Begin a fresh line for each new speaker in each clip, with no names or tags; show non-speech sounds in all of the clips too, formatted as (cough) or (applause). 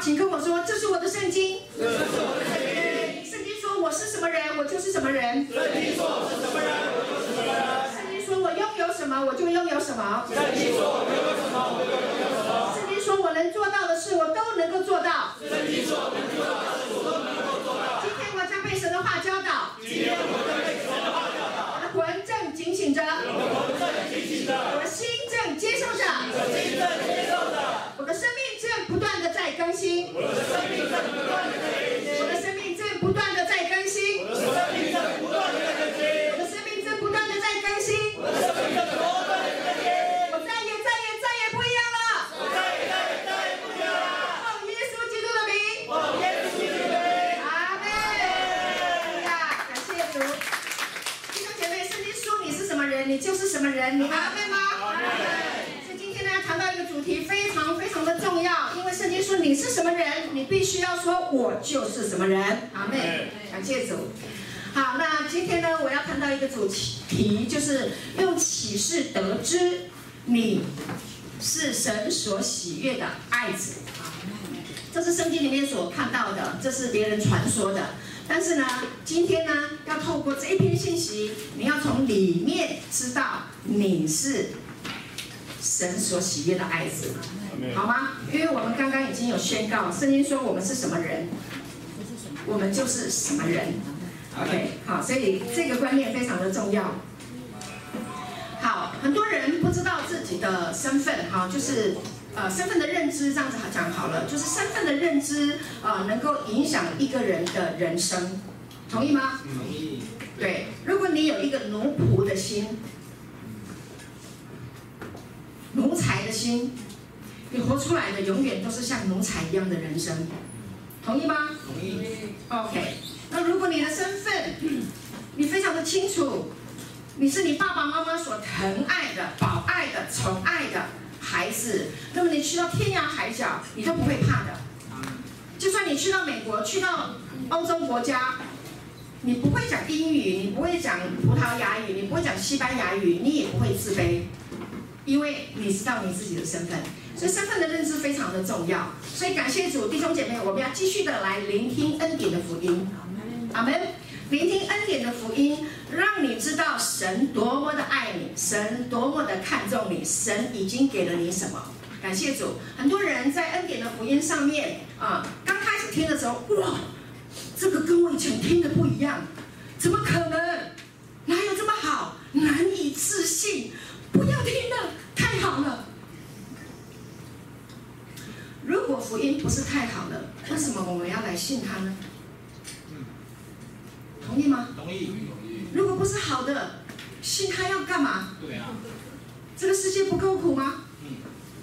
请跟我说，这是我的圣经。
这是我的圣经。
圣经说我是什么人，我就是什么人。
圣经说我是什么人，我就是什么人。
圣经说我拥有什么，我就拥有什么。
圣经说我拥有什么，我就拥有什么。
圣经说我能做到的事，我都能够做到。
圣经说我能做到的事，我都能够做到。
今天我将被神的话教导。
今天我将被神的话教导。
我的魂正警醒着。
我的魂正警醒着。
我的心正接受着。
我的心正接受着。
我的生命正不断的在更新。
我的生命正不断的在更新。
我的生命正不断的在更新。
我的生命正不断的在更新。
我的生命正不断的在更新。
我的生命正不断的在更新。
我再也再也再也不一样了。
我再也再也再也不一样了。
奉耶稣基督的名。
奉耶稣基督的名。
阿门。呀，感谢主。弟兄姐妹，圣经说你是什么人，你就是什么人，你？阿
门。
所以今天呢，谈到一个主题非常非常的重说你是什么人，你必须要说我就是什么人。阿妹。感谢主。好，那今天呢，我要谈到一个主题，就是用启示得知你是神所喜悦的爱子。这是圣经里面所看到的，这是别人传说的。但是呢，今天呢，要透过这一篇信息，你要从里面知道你是神所喜悦的爱子，好吗？因为我们刚刚已经有宣告，圣经说我们是什么人，我们就是什么人。OK，好，所以这个观念非常的重要。好，很多人不知道自己的身份，哈，就是呃身份的认知，这样子讲好了，就是身份的认知啊、呃，能够影响一个人的人生，同意吗？
同意。
对，如果你有一个奴仆的心，奴才的心，你活出来的永远都是像奴才一样的人生，同意吗？
同意。
OK。那如果你的身份，(clears throat) 你非常的清楚，你是你爸爸妈妈所疼爱的、保爱的、宠爱的孩子，那么你去到天涯海角，你都不会怕的。就算你去到美国、去到欧洲国家，你不会讲英语，你不会讲葡萄牙语，你不会讲西班牙语，你也不会自卑，因为你知道你自己的身份。所以身份的认知非常的重要。所以感谢主，弟兄姐妹，我们要继续的来聆听恩典的福音。阿门！聆听恩典的福音，让你知道神多么的爱你，神多么的看重你，神已经给了你什么。感谢主！很多人在恩典的福音上面啊，刚开始听的时候，哇，这个跟我以前听的不一样，怎么可能？哪有这么好？难以置信！不要听了，太好了。如果福音不是太好了，为什么我们要来信他呢？同意吗？
同意。
如果不是好的，信他要干嘛？
对啊。
这个世界不够苦吗？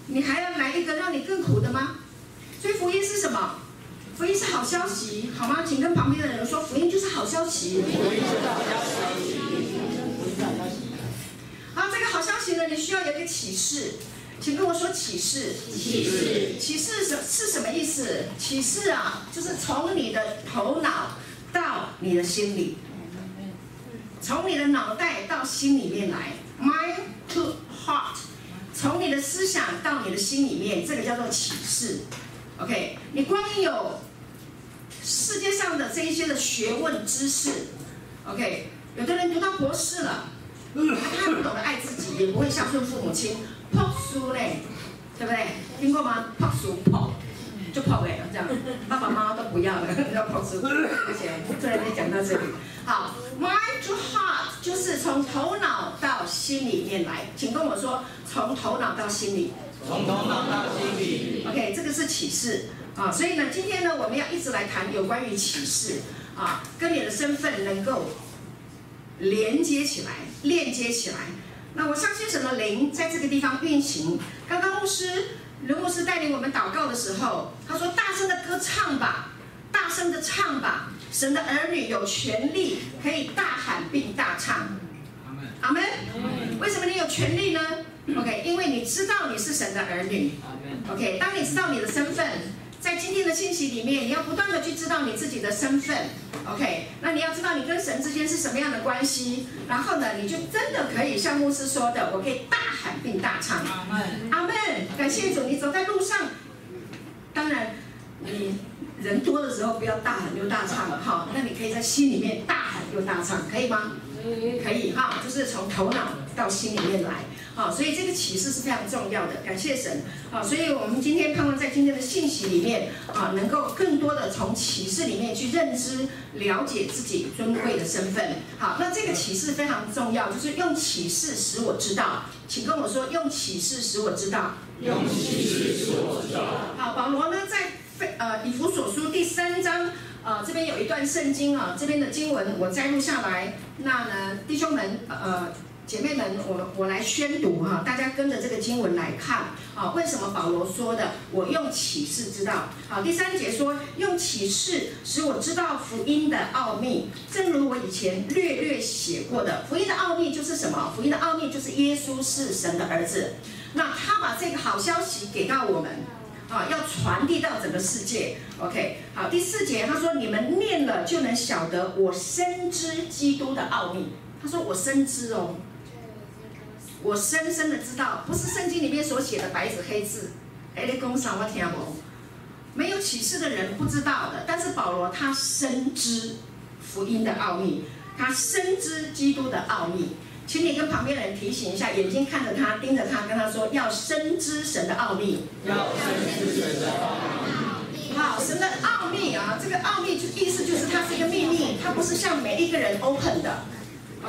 你还要来一个让你更苦的吗？所以福音是什么？福音是好消息，好吗？请跟旁边的人说，福音就是好消息。
福音是好消息。
好，这个好消息呢，你需要有一个启示，请跟我说启示。
启示。
启示是是什么意思？启示啊，就是从你的头脑。到你的心里，从你的脑袋到心里面来，mind to heart，从你的思想到你的心里面，这个叫做启示。OK，你光有世界上的这一些的学问知识，OK，有的人读到博士了，他不懂得爱自己，也不会孝顺父母亲，破书嘞，对不对？听过吗？破书破。就跑没了，这样爸爸妈妈都不要了，要跑出去。而且突然间讲到这里，好，mind to heart 就是从头脑到心里面来，请跟我说，从头脑到心里。
从头脑到心里。
OK，这个是启示啊，所以呢，今天呢，我们要一直来谈有关于启示啊，跟你的身份能够连接起来，链接起来。那我相信什么灵在这个地方运行。刚刚牧师。刘牧师带领我们祷告的时候，他说：“大声的歌唱吧，大声的唱吧，神的儿女有权利可以大喊并大唱。”阿门。为什么你有权利呢？OK，因为你知道你是神的儿女。OK，当你知道你的身份，在今天的信息里面，你要不断的去知道你自己的身份。OK，那你要知道你跟神之间是什么样的关系，然后呢，你就真的可以像牧师说的，我可以大喊并大唱。阿门，阿门。感谢主，你走在路上，当然你人多的时候不要大喊又大唱了哈，那你可以在心里面大喊又大唱，可以吗？可以哈，就是从头脑到心里面来。好，所以这个启示是非常重要的，感谢神。好，所以我们今天盼望在今天的信息里面啊，能够更多的从启示里面去认知、了解自己尊贵的身份。好，那这个启示非常重要，就是用启示使我知道，请跟我说，用启示使我知道。
用启示使我知道。
好，保罗呢在非呃以弗所书第三章呃这边有一段圣经啊，这边的经文我摘录下来，那呢弟兄们呃。姐妹们，我我来宣读哈，大家跟着这个经文来看啊。为什么保罗说的？我用启示知道。好，第三节说用启示使我知道福音的奥秘，正如我以前略略写过的。福音的奥秘就是什么？福音的奥秘就是耶稣是神的儿子。那他把这个好消息给到我们啊，要传递到整个世界。OK，好，第四节他说你们念了就能晓得我深知基督的奥秘。他说我深知哦。我深深的知道，不是圣经里面所写的白纸黑字。哎，你讲啥我听不？没有启示的人不知道的，但是保罗他深知福音的奥秘，他深知基督的奥秘。请你跟旁边的人提醒一下，眼睛看着他，盯着他，跟他说要深知神的奥秘。
要深知神的奥秘。
好，神的奥秘啊，这个奥秘就意思就是它是一个秘密，它不是向每一个人 open 的。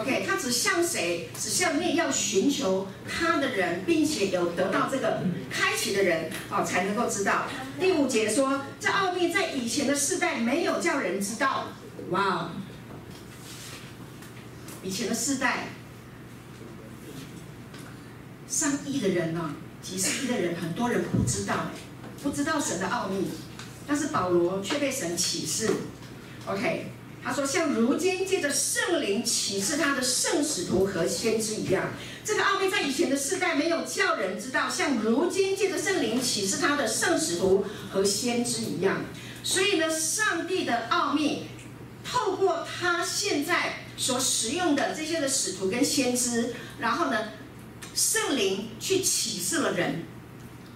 OK，他只向谁？只向那要寻求他的人，并且有得到这个开启的人，哦，才能够知道。第五节说，这奥秘在以前的世代没有叫人知道。哇，以前的世代，上亿的人呢、几十亿的人，很多人不知道，不知道神的奥秘，但是保罗却被神启示。OK。他说：“像如今借着圣灵启示他的圣使徒和先知一样，这个奥秘在以前的世代没有叫人知道，像如今借着圣灵启示他的圣使徒和先知一样。所以呢，上帝的奥秘透过他现在所使用的这些的使徒跟先知，然后呢，圣灵去启示了人，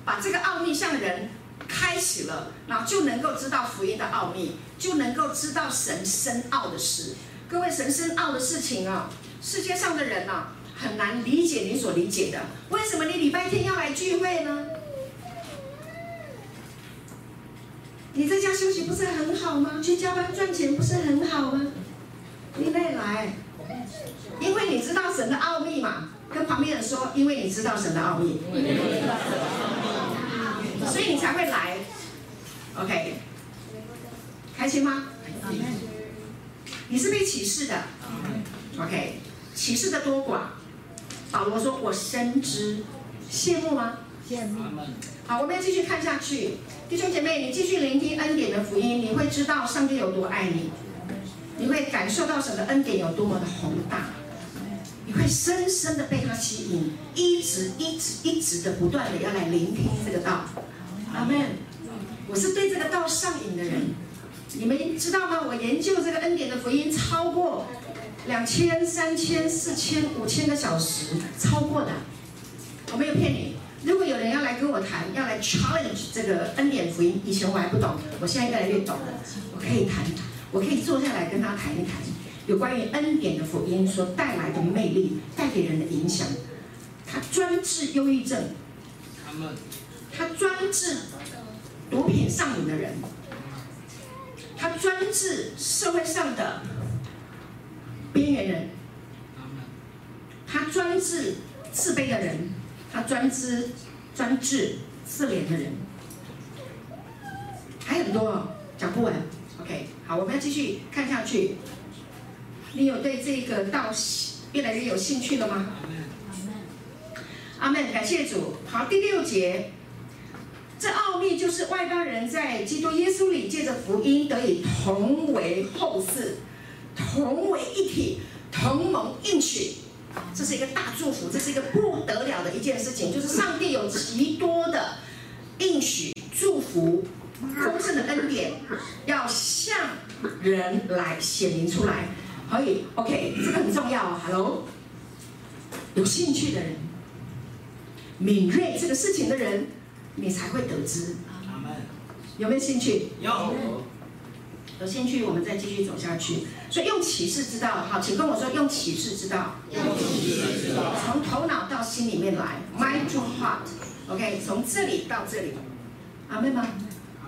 把这个奥秘向人。”开启了，然后就能够知道福音的奥秘，就能够知道神深奥的事。各位，神深奥的事情啊，世界上的人啊，很难理解你所理解的。为什么你礼拜天要来聚会呢？你在家休息不是很好吗？去加班赚钱不是很好吗？你得来，因为你知道神的奥秘嘛。跟旁边人说，因为你知道神的奥秘。所以你才会来，OK，开心吗？你是被启示的，OK，启示的多寡。保罗说：“我深知，羡慕吗？羡慕。好，我们要继续看下去，弟兄姐妹，你继续聆听恩典的福音，你会知道上帝有多爱你，你会感受到神的恩典有多么的宏大，你会深深的被他吸引，一直一直一直的不断的要来聆听这个道。”阿门！我是对这个道上瘾的人，你们知道吗？我研究这个恩典的福音超过两千、三千、四千、五千个小时，超过的，我没有骗你。如果有人要来跟我谈，要来 challenge 这个恩典福音，以前我还不懂，我现在越来越懂了。我可以谈，我可以坐下来跟他谈一谈，有关于恩典的福音所带来的魅力，带给人的影响。他专治忧郁症。他专治毒品上瘾的人，他专治社会上的边缘人，他专治自卑的人，他专治专治自怜的人，还有很多哦，讲不完。OK，好，我们要继续看下去。你有对这个道越来越有兴趣了吗？阿门，感谢主。好，第六节。这奥秘就是外邦人在基督耶稣里借着福音得以同为后世，同为一体，同盟应许。这是一个大祝福，这是一个不得了的一件事情，就是上帝有极多的应许、祝福、丰盛的恩典，要向人来显明出来。可以，OK，这个很重要哦。Hello，有兴趣的人，敏锐这个事情的人。你才会得知，有没有兴趣？
有。
有兴趣，我们再继续走下去。所以用启示之道，好，请跟我说用启示之道。
用启示之道。
从头脑到心里面来，mind to heart，OK，从这里到这里，阿妹吗？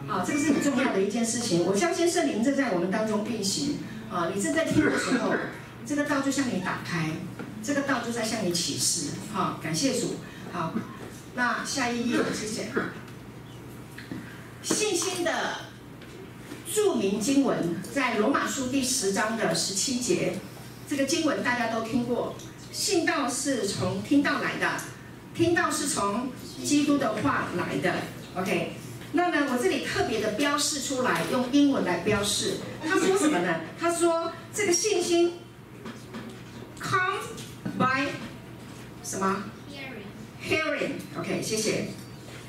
好，这个是很重要的一件事情。我相信圣灵正在我们当中运行。啊，你正在听的时候，这个道就向你打开，这个道就在向你启示。好，感谢主。好，那下一页，谢谢。信心的。著名经文在罗马书第十章的十七节，这个经文大家都听过。信道是从听道来的，听道是从基督的话来的。OK，那么我这里特别的标示出来，用英文来标示。他说什么呢？他说这个信心，comes by 什么？Hearing，OK，谢谢。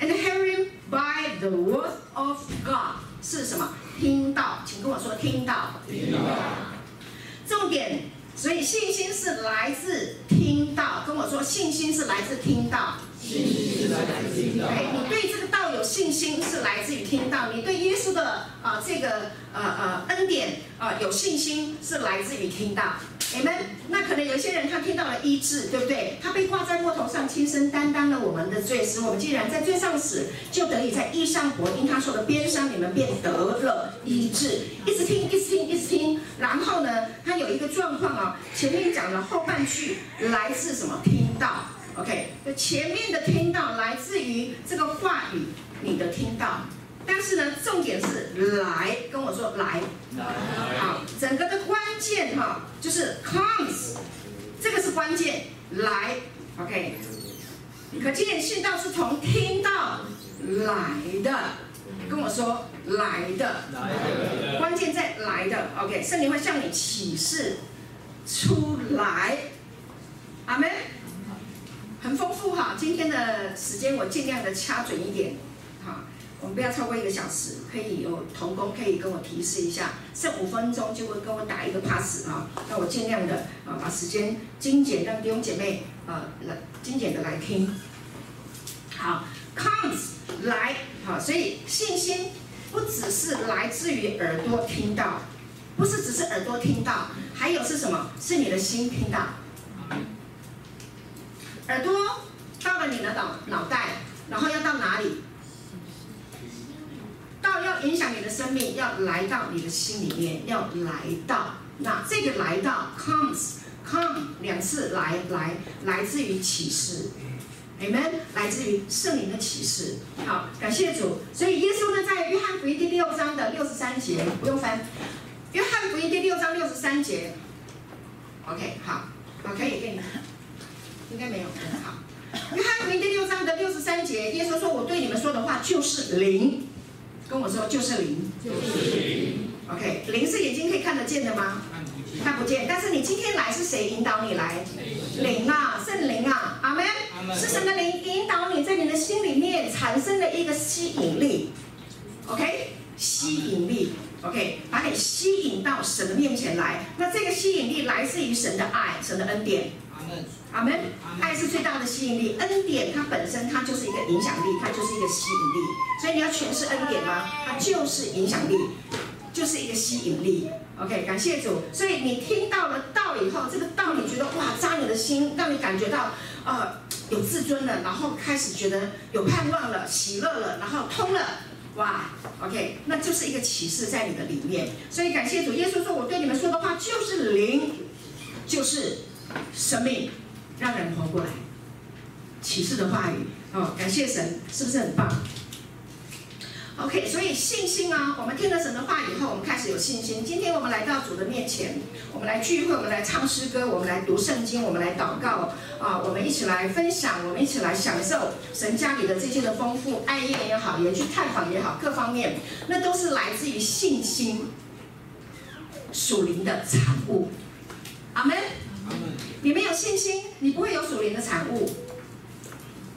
And hearing by the word of God 是什么？听到，请跟我说听到。听到。重点，所以信心是来自听到。跟我说，信心是来自听到。信心是来自听到。哎，你对这个道有信心是来自于听到。你对耶稣的啊、这个呃呃恩典啊、有信心是来自于听到。你们那可能有些人他听到了医治，对不对？他被挂在木头上，亲身担当了我们的罪，使我们既然在罪上死，就得以在义上活。因他说的边伤，你们便得了医治。一直听，一直听，一直听。然后呢，他有一个状况啊，前面讲的后半句来自什么？听到，OK？前面的听到来自于这个话语，你的听到。但是呢，重点是来，跟我说来，好，整个的关键哈，就是 comes，这个是关键，来，OK，可见信道是从听到来的，跟我说来的，关键在来的，OK，圣灵会向你启示出来，阿门，很丰富哈，今天的时间我尽量的掐准一点，哈。我们不要超过一个小时，可以有同工可以跟我提示一下，剩五分钟就会跟我打一个 pass 啊，那我尽量的啊把时间精简，让弟兄姐妹啊来精简的来听。好，comes 来，好，所以信心不只是来自于耳朵听到，不是只是耳朵听到，还有是什么？是你的心听到。耳朵到了你的脑脑袋，然后要到哪里？到要影响你的生命，要来到你的心里面，要来到。那这个来到 comes come 两次来来来自于启示，Amen，来自于圣灵的启示。好，感谢主。所以耶稣呢，在约翰福音第六章的六十三节，不用翻。约翰福音第六章六十三节，OK，好，好，可以给你，应该没有，好。约翰福音第六章的六十三节，耶稣说：“我对你们说的话就是灵。”跟我说就是灵，就是灵。OK，灵是眼睛可以看得见的吗？看不见。但是你今天来是谁引导你来？灵啊，圣灵啊，阿门。是什么灵引导你在你的心里面产生了一个吸引力。OK，吸引力。OK，把你吸引到神的面前来。那这个吸引力来自于神的爱，神的恩典。阿门。爱是最大的吸引力，恩典它本身它就是一个影响力，它就是一个吸引力。所以你要诠释恩典吗？它就是影响力，就是一个吸引力。OK，感谢主。所以你听到了道以后，这个道你觉得哇扎你的心，让你感觉到、呃、有自尊了，然后开始觉得有盼望了，喜乐了，然后通了，哇，OK，那就是一个启示在你的里面。所以感谢主，耶稣说我对你们说的话就是灵，就是生命。让人活过来，启示的话语哦，感谢神，是不是很棒？OK，所以信心啊，我们听了神的话以后，我们开始有信心。今天我们来到主的面前，我们来聚会，我们来唱诗歌，我们来读圣经，我们来祷告啊，我们一起来分享，我们一起来享受神家里的这些的丰富，爱宴也好，也去探访也好，各方面，那都是来自于信心属灵的产物。阿门。你没有信心，你不会有属灵的产物。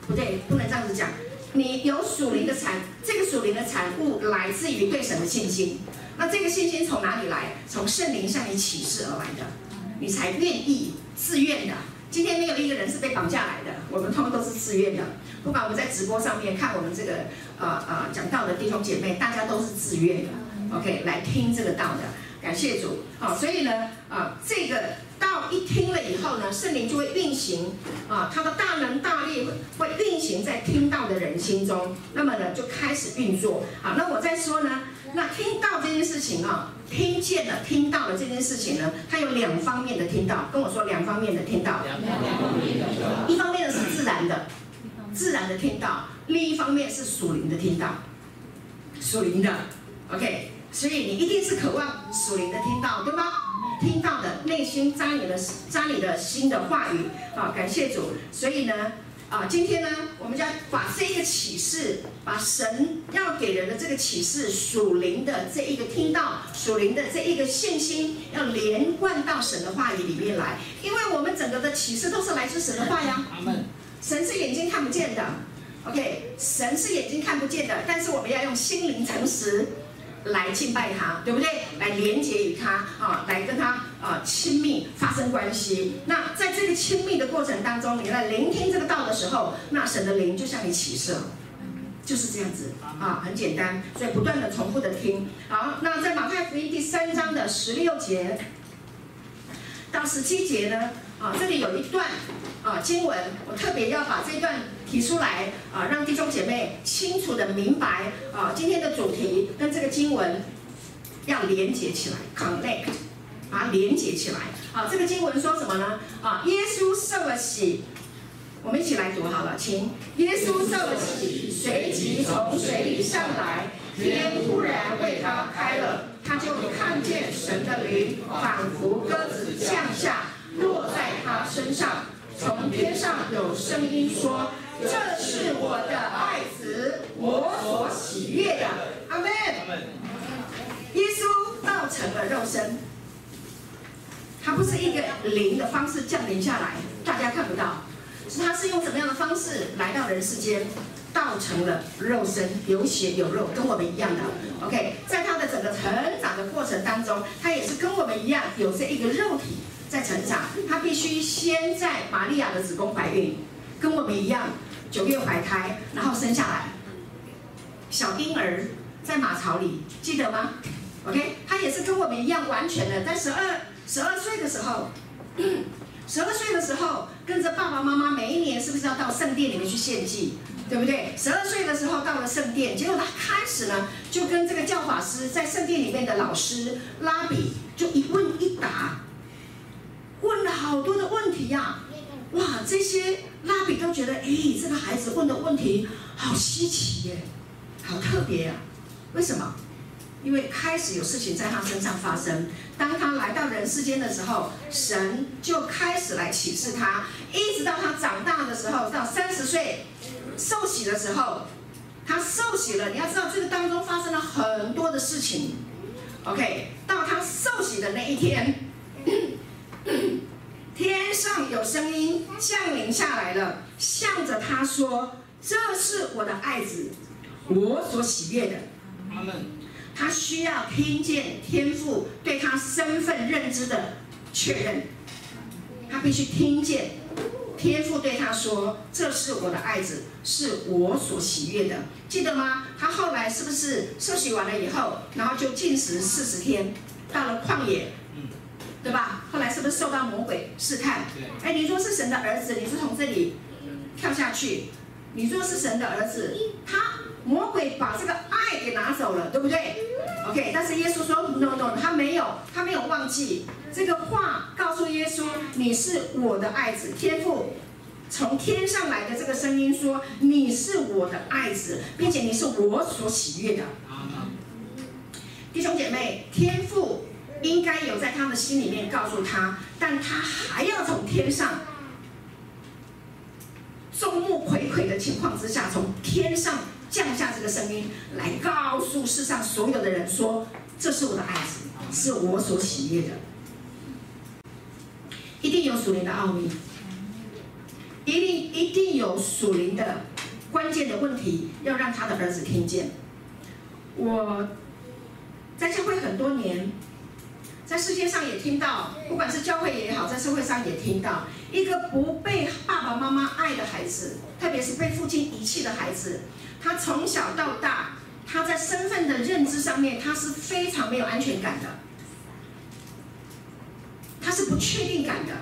不对，不能这样子讲。你有属灵的产，这个属灵的产物来自于对神的信心。那这个信心从哪里来？从圣灵向你启示而来的，你才愿意自愿的今天没有一个人是被绑架来的，我们通通都是自愿的。不管我们在直播上面看我们这个呃呃讲道的弟兄姐妹，大家都是自愿的，OK，来听这个道的。感谢主，好，所以呢，啊，这个道一听了以后呢，圣灵就会运行，啊，他的大能大力会会运行在听道的人心中，那么呢，就开始运作。好，那我再说呢，那听到这件事情啊，听见了听到了这件事情呢，它有两方面的听到，跟我说两方面的听到，一方面的是自然的，自然的听到，另一方面是属灵的听到，属灵的，OK。所以你一定是渴望属灵的听到，对吗？听到的内心扎你的扎你的心的话语，啊，感谢主。所以呢，啊，今天呢，我们要把这一个启示，把神要给人的这个启示，属灵的这一个听到，属灵的这一个信心，要连贯到神的话语里面来，因为我们整个的启示都是来自神的话呀。神是眼睛看不见的，OK，神是眼睛看不见的，但是我们要用心灵诚实。来敬拜他，对不对？来连接与他啊，来跟他啊亲密发生关系。那在这个亲密的过程当中，你来聆听这个道的时候，那神的灵就向你启示，就是这样子啊，很简单。所以不断的重复的听。好，那在马太福音第三章的十六节到十七节呢，啊，这里有一段啊经文，我特别要把这段。提出来啊，让弟兄姐妹清楚的明白啊，今天的主题跟这个经文要连接起来，connect，把它，连接起来。啊，这个经文说什么呢？啊，耶稣受了洗，我们一起来读好了，请。耶稣受了洗，随即从水里上来，天突然为他开了，他就看见神的灵仿佛鸽子降下，落在他身上，从天上有声音说。这是我的爱子，我所喜悦的。阿门。耶稣道成了肉身，他不是一个灵的方式降临下来，大家看不到，是他是用什么样的方式来到人世间，道成了肉身，有血有肉，跟我们一样的。OK，在他的整个成长的过程当中，他也是跟我们一样，有这一个肉体在成长，他必须先在玛利亚的子宫怀孕，跟我们一样。九月怀胎，然后生下来，小婴儿在马槽里，记得吗？OK，他也是跟我们一样完全的，在十二十二岁的时候，(coughs) 十二岁的时候跟着爸爸妈妈，每一年是不是要到圣殿里面去献祭，对不对？十二岁的时候到了圣殿，结果他开始呢，就跟这个教法师在圣殿里面的老师拉比就一问一答，问了好多的问题呀、哇，这些拉比都觉得，哎，这个孩子问的问题好稀奇耶，好特别呀、啊。为什么？因为开始有事情在他身上发生。当他来到人世间的时候，神就开始来启示他，一直到他长大的时候，到三十岁受洗的时候，他受洗了。你要知道，这个当中发生了很多的事情。OK，到他受洗的那一天。天上有声音降临下来了，向着他说：“这是我的爱子，我所喜悦的。”他需要听见天父对他身份认知的确认，他必须听见天父对他说：“这是我的爱子，是我所喜悦的。”记得吗？他后来是不是受洗完了以后，然后就禁食四十天，到了旷野？对吧？后来是不是受到魔鬼试探？哎，你说是神的儿子，你是从这里跳下去。你说是神的儿子，他魔鬼把这个爱给拿走了，对不对？OK，但是耶稣说 no no，他没有，他没有忘记这个话，告诉耶稣你是我的爱子。天父从天上来的这个声音说你是我的爱子，并且你是我所喜悦的。弟兄姐妹，天父。应该有在他的心里面告诉他，但他还要从天上众目睽睽的情况之下，从天上降下这个声音来告诉世上所有的人说：“这是我的爱子，是我所喜悦的。”一定有属灵的奥秘，一定一定有属灵的关键的问题，要让他的儿子听见。我在教会很多年。在世界上也听到，不管是教会也好，在社会上也听到，一个不被爸爸妈妈爱的孩子，特别是被父亲遗弃的孩子，他从小到大，他在身份的认知上面，他是非常没有安全感的，他是不确定感的，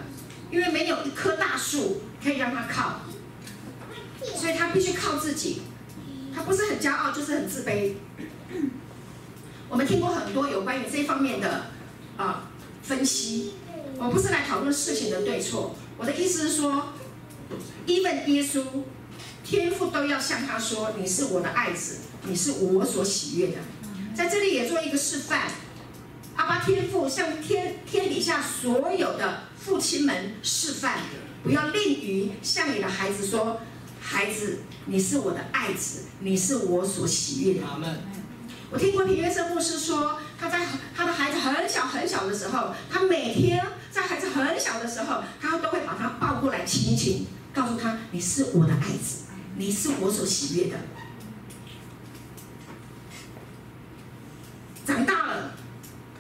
因为没有一棵大树可以让他靠，所以他必须靠自己，他不是很骄傲，就是很自卑。(coughs) 我们听过很多有关于这方面的。啊，分析，我不是来讨论事情的对错。我的意思是说，even 耶稣，天父都要向他说：“你是我的爱子，你是我所喜悦的。”在这里也做一个示范，阿巴天父向天天底下所有的父亲们示范，不要吝于向你的孩子说：“孩子，你是我的爱子，你是我所喜悦的。”阿门。我听过平约瑟牧师说，他在他的孩子很小很小的时候，他每天在孩子很小的时候，他都会把他抱过来亲一亲，告诉他：“你是我的爱子，你是我所喜悦的。”长大了，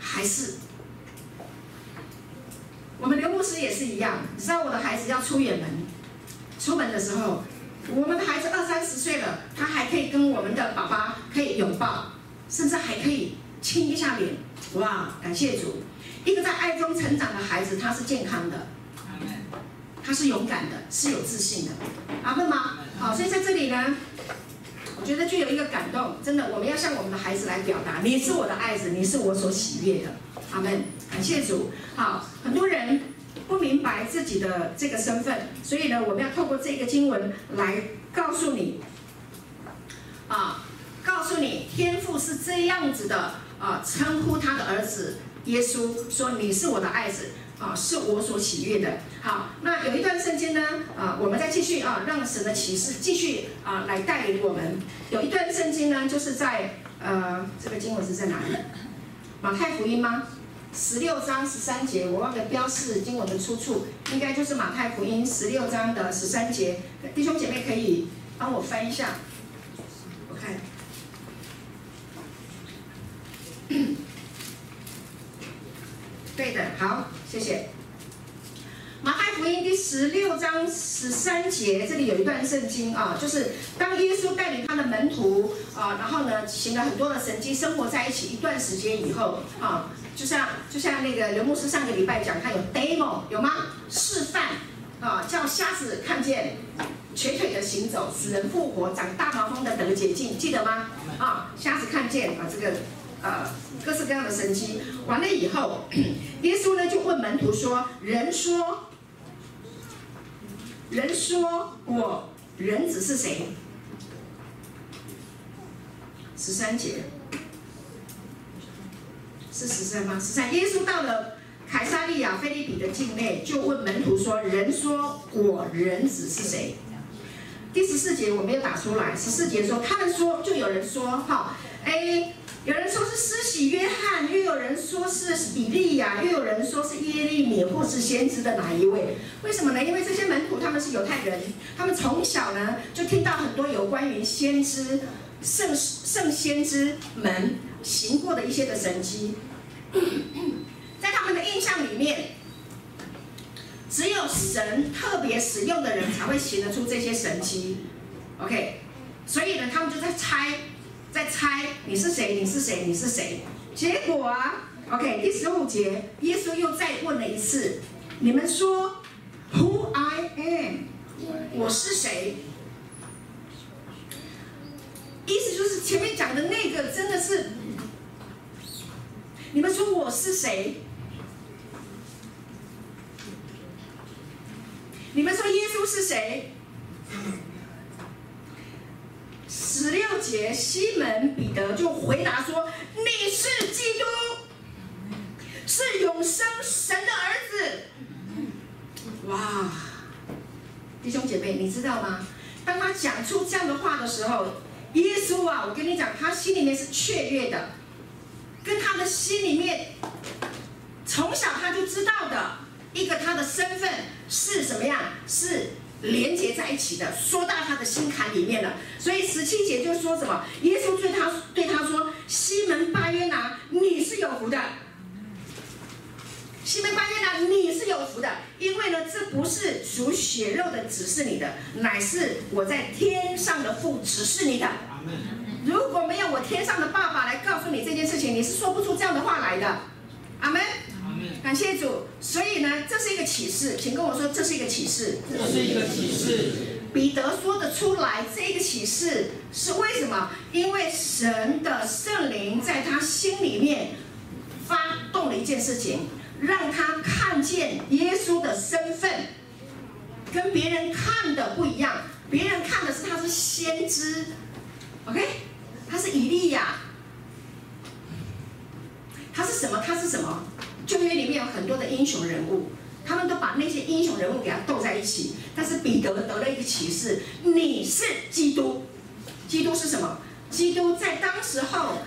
还是我们刘牧师也是一样。你知道我的孩子要出远门，出门的时候，我们的孩子二三十岁了，他还可以跟我们的爸爸可以拥抱。甚至还可以亲一下脸，哇！感谢主，一个在爱中成长的孩子，他是健康的，他是勇敢的，是有自信的，阿门吗？好，所以在这里呢，我觉得就有一个感动，真的，我们要向我们的孩子来表达：你是我的爱子，你是我所喜悦的，阿门。感谢主。好，很多人不明白自己的这个身份，所以呢，我们要透过这个经文来告诉你，啊。告诉你，天赋是这样子的啊，称呼他的儿子耶稣说：“你是我的爱子啊，是我所喜悦的。”好，那有一段圣经呢啊，我们再继续啊，让神的启示继续啊来带领我们。有一段圣经呢，就是在呃，这个经文是在哪里？马太福音吗？十六章十三节，我忘了标示经文的出处，应该就是马太福音十六章的十三节。弟兄姐妹可以帮我翻一下，我看。对的，好，谢谢。马太福音第十六章十三节，这里有一段圣经啊，就是当耶稣带领他的门徒啊，然后呢，行了很多的神迹，生活在一起一段时间以后啊，就像就像那个刘牧师上个礼拜讲，他有 demo 有吗？示范啊，叫瞎子看见，瘸腿的行走，死人复活，长大麻风的得洁净，记得吗？啊，瞎子看见啊，这个。呃，各式各样的神迹完了以后，耶稣呢就问门徒说：“人说，人说我人子是谁？”十三节是十三吗？十三。耶稣到了凯撒利亚腓立比的境内，就问门徒说：“人说我人子是谁？”第十四节我没有打出来。十四节说，他们说，就有人说，好，A。有人说是施洗约翰，又有人说是以利亚，又有人说是耶利米或是先知的哪一位？为什么呢？因为这些门徒他们是犹太人，他们从小呢就听到很多有关于先知、圣圣先知们行过的一些的神迹，(coughs) 在他们的印象里面，只有神特别使用的人才会行得出这些神迹。OK，所以呢，他们就在猜。在猜你是谁？你是谁？你是谁？结果啊，OK，第十五节，耶稣又再问了一次：你们说，Who I am？我是谁？意思就是前面讲的那个真的是，你们说我是谁？你们说耶稣是谁？十六节，西门彼得就回答说：“你是基督，是永生神的儿子。”哇，弟兄姐妹，你知道吗？当他讲出这样的话的时候，耶稣啊，我跟你讲，他心里面是雀跃的，跟他的心里面从小他就知道的一个他的身份是什么样，是。连接在一起的，说到他的心坎里面了。所以十七节就说什么？耶稣对他对他说：“西门巴约拿，你是有福的。”西门巴约拿，你是有福的，因为呢，这不是属血肉的指示你的，乃是我在天上的父指示你的。如果没有我天上的爸爸来告诉你这件事情，你是说不出这样的话来的。阿门。感谢主。所以呢，这是一个启示，请跟我说，这是一个启示。
这是一个启示。
彼得说得出来，这一个启示是为什么？因为神的圣灵在他心里面发动了一件事情。让他看见耶稣的身份跟别人看的不一样，别人看的是他是先知，OK，他是以利亚，他是什么？他是什么？旧约里面有很多的英雄人物，他们都把那些英雄人物给他斗在一起。但是彼得得了一个启示：你是基督。基督是什么？基督在当时候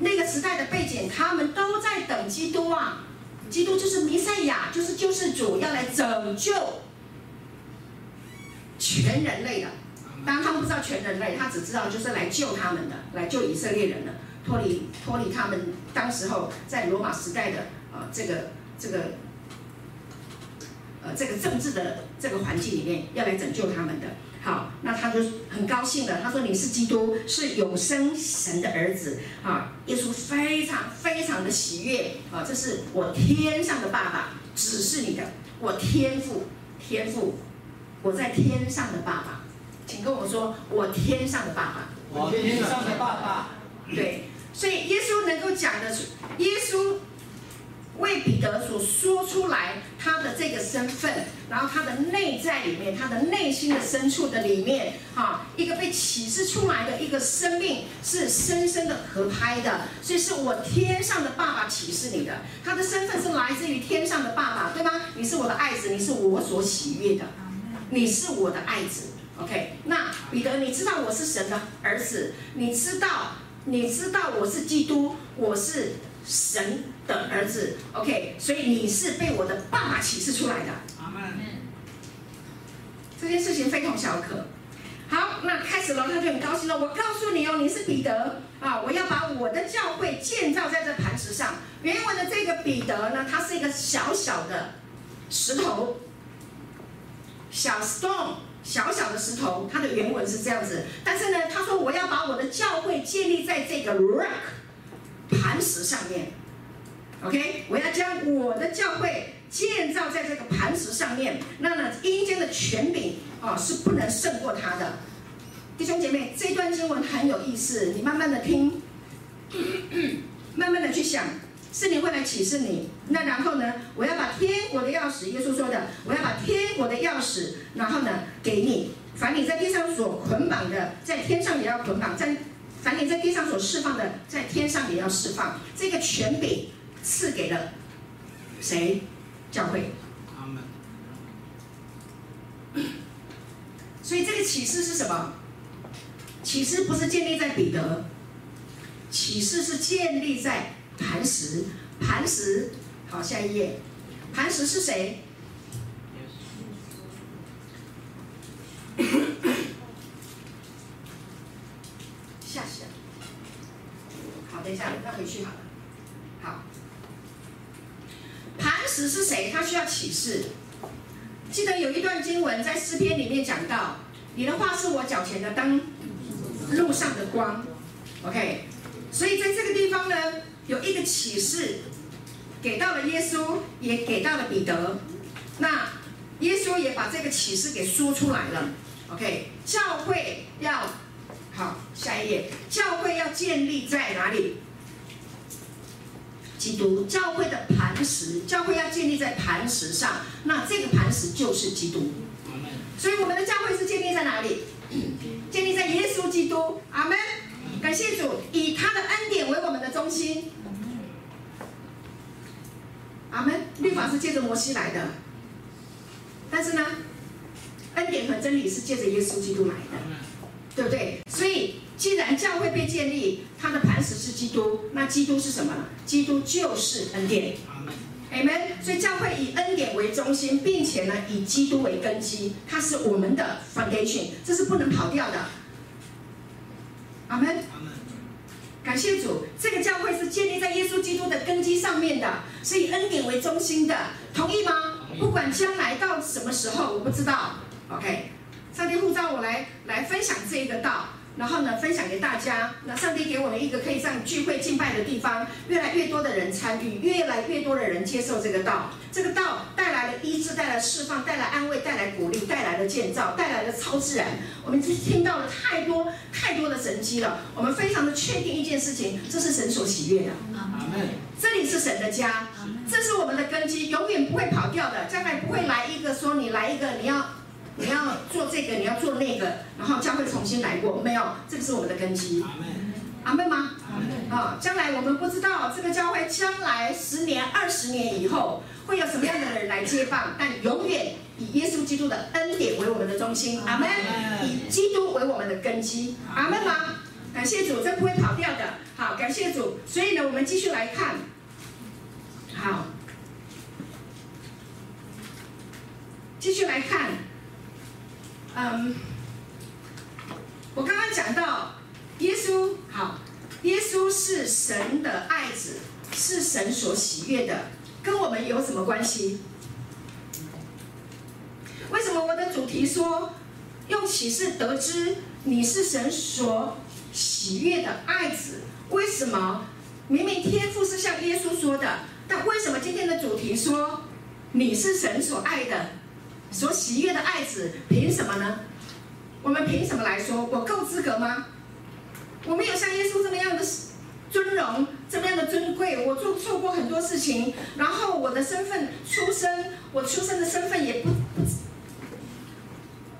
那个时代的背景，他们都在等基督啊。基督就是弥赛亚，就是救世主，要来拯救全人类的。当然他们不知道全人类，他只知道就是来救他们的，来救以色列人的，脱离脱离他们当时候在罗马时代的啊这个这个呃这个政治的这个环境里面，要来拯救他们的。好，那他就很高兴了。他说：“你是基督，是永生神的儿子。”啊，耶稣非常非常的喜悦。啊，这是我天上的爸爸指示你的，我天父，天父，我在天上的爸爸，请跟我说，我天上的爸爸，
我天上的爸爸。
对，所以耶稣能够讲的是耶稣。为彼得所说出来他的这个身份，然后他的内在里面，他的内心的深处的里面，哈，一个被启示出来的一个生命是深深的合拍的，所以是我天上的爸爸启示你的，他的身份是来自于天上的爸爸，对吗？你是我的爱子，你是我所喜悦的，你是我的爱子，OK？那彼得，你知道我是神的儿子，你知道，你知道我是基督，我是。神的儿子，OK，所以你是被我的爸爸启示出来的。阿门。这件事情非同小可。好，那开始了，他就很高兴了。我告诉你哦，你是彼得啊，我要把我的教会建造在这磐石上。原文的这个彼得呢，它是一个小小的石头，小 stone，小小的石头，它的原文是这样子。但是呢，他说我要把我的教会建立在这个 rock。磐石上面，OK，我要将我的教会建造在这个磐石上面。那呢，阴间的权柄啊是不能胜过他的。弟兄姐妹，这段经文很有意思，你慢慢的听，(clears throat) 慢慢的去想，圣灵会来启示你。那然后呢，我要把天国的钥匙，耶稣说的，我要把天国的钥匙，然后呢给你。凡你在地上所捆绑的，在天上也要捆绑。在凡你在地上所释放的，在天上也要释放。这个权柄赐给了谁？教会。阿门。所以这个启示是什么？启示不是建立在彼得，启示是建立在磐石。磐石，好，下一页。磐石是谁？(coughs) (coughs) 等一下，再回去好了。好，磐石是谁？他需要启示。记得有一段经文在诗篇里面讲到：“你的话是我脚前的灯，路上的光。” OK，所以在这个地方呢，有一个启示给到了耶稣，也给到了彼得。那耶稣也把这个启示给说出来了。OK，教会要。好，下一页，教会要建立在哪里？基督，教会的磐石，教会要建立在磐石上。那这个磐石就是基督。所以我们的教会是建立在哪里？建立在耶稣基督。阿门。感谢主，以他的恩典为我们的中心。阿门。律法是借着摩西来的，但是呢，恩典和真理是借着耶稣基督来的。对不对？教会被建立，它的磐石是基督，那基督是什么？基督就是恩典。阿门。所以教会以恩典为中心，并且呢，以基督为根基，它是我们的 foundation，这是不能跑掉的。阿门。感谢主，这个教会是建立在耶稣基督的根基上面的，是以恩典为中心的，同意吗？不管将来到什么时候，我不知道。OK，上帝呼召我来来分享这个道。然后呢，分享给大家。那上帝给我们一个可以这样聚会敬拜的地方，越来越多的人参与，越来越多的人接受这个道。这个道带来了医治，带来释放，带来安慰，带来鼓励，带来了建造，带来了超自然。我们听到了太多太多的神迹了。我们非常的确定一件事情，这是神所喜悦的。这里是神的家，这是我们的根基，永远不会跑掉的。将来不会来一个说你来一个你要。你要做这个，你要做那个，然后教会重新来过，没有，这个是我们的根基。阿门，吗？阿门。啊，将来我们不知道这个教会将来十年、二十年以后会有什么样的人来接棒，但永远以耶稣基督的恩典为我们的中心。阿门。以基督为我们的根基。阿门吗？感谢主，这不会跑掉的。好，感谢主。所以呢，我们继续来看。好，继续来看。嗯，我刚刚讲到耶稣，好，耶稣是神的爱子，是神所喜悦的，跟我们有什么关系？为什么我的主题说用启示得知你是神所喜悦的爱子？为什么明明天父是像耶稣说的，但为什么今天的主题说你是神所爱的？所喜悦的爱子，凭什么呢？我们凭什么来说？我够资格吗？我没有像耶稣这么样的尊荣，这么样的尊贵。我做错过很多事情，然后我的身份、出生，我出生的身份也不，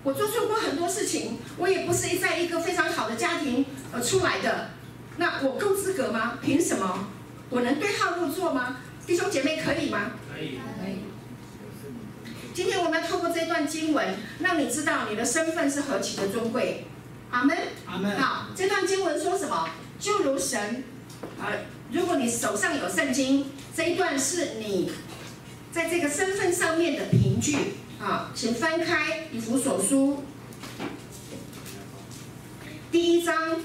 我做错过很多事情。我也不是在一个非常好的家庭呃出来的。那我够资格吗？凭什么？我能对号入座吗？弟兄姐妹可以吗？可以。可以。今天我们要透过这段经文，让你知道你的身份是何其的尊贵。阿门。阿门。好，这段经文说什么？就如神，啊，如果你手上有圣经，这一段是你在这个身份上面的凭据。啊，请翻开《以弗所书》第一章，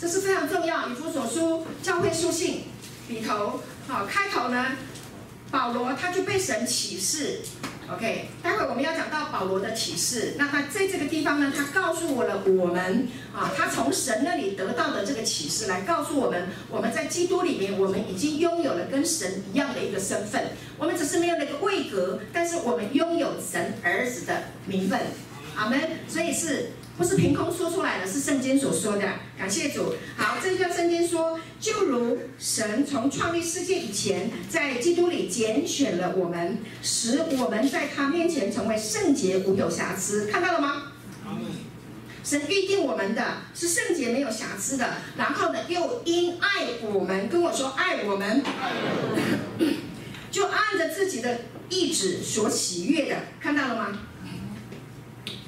这是非常重要，《以弗所书》教会书信里头，好，开头呢。保罗他就被神启示，OK，待会我们要讲到保罗的启示。那他在这个地方呢，他告诉我了我们啊，他从神那里得到的这个启示，来告诉我们，我们在基督里面，我们已经拥有了跟神一样的一个身份。我们只是没有那个位格，但是我们拥有神儿子的名分。阿门。所以是。不是凭空说出来的，是圣经所说的。感谢主。好，这一段圣经说，就如神从创立世界以前，在基督里拣选了我们，使我们在他面前成为圣洁，无有瑕疵。看到了吗？神预定我们的是圣洁，没有瑕疵的。然后呢，又因爱我们，跟我说爱我们，就按着自己的意志所喜悦的。看到了吗？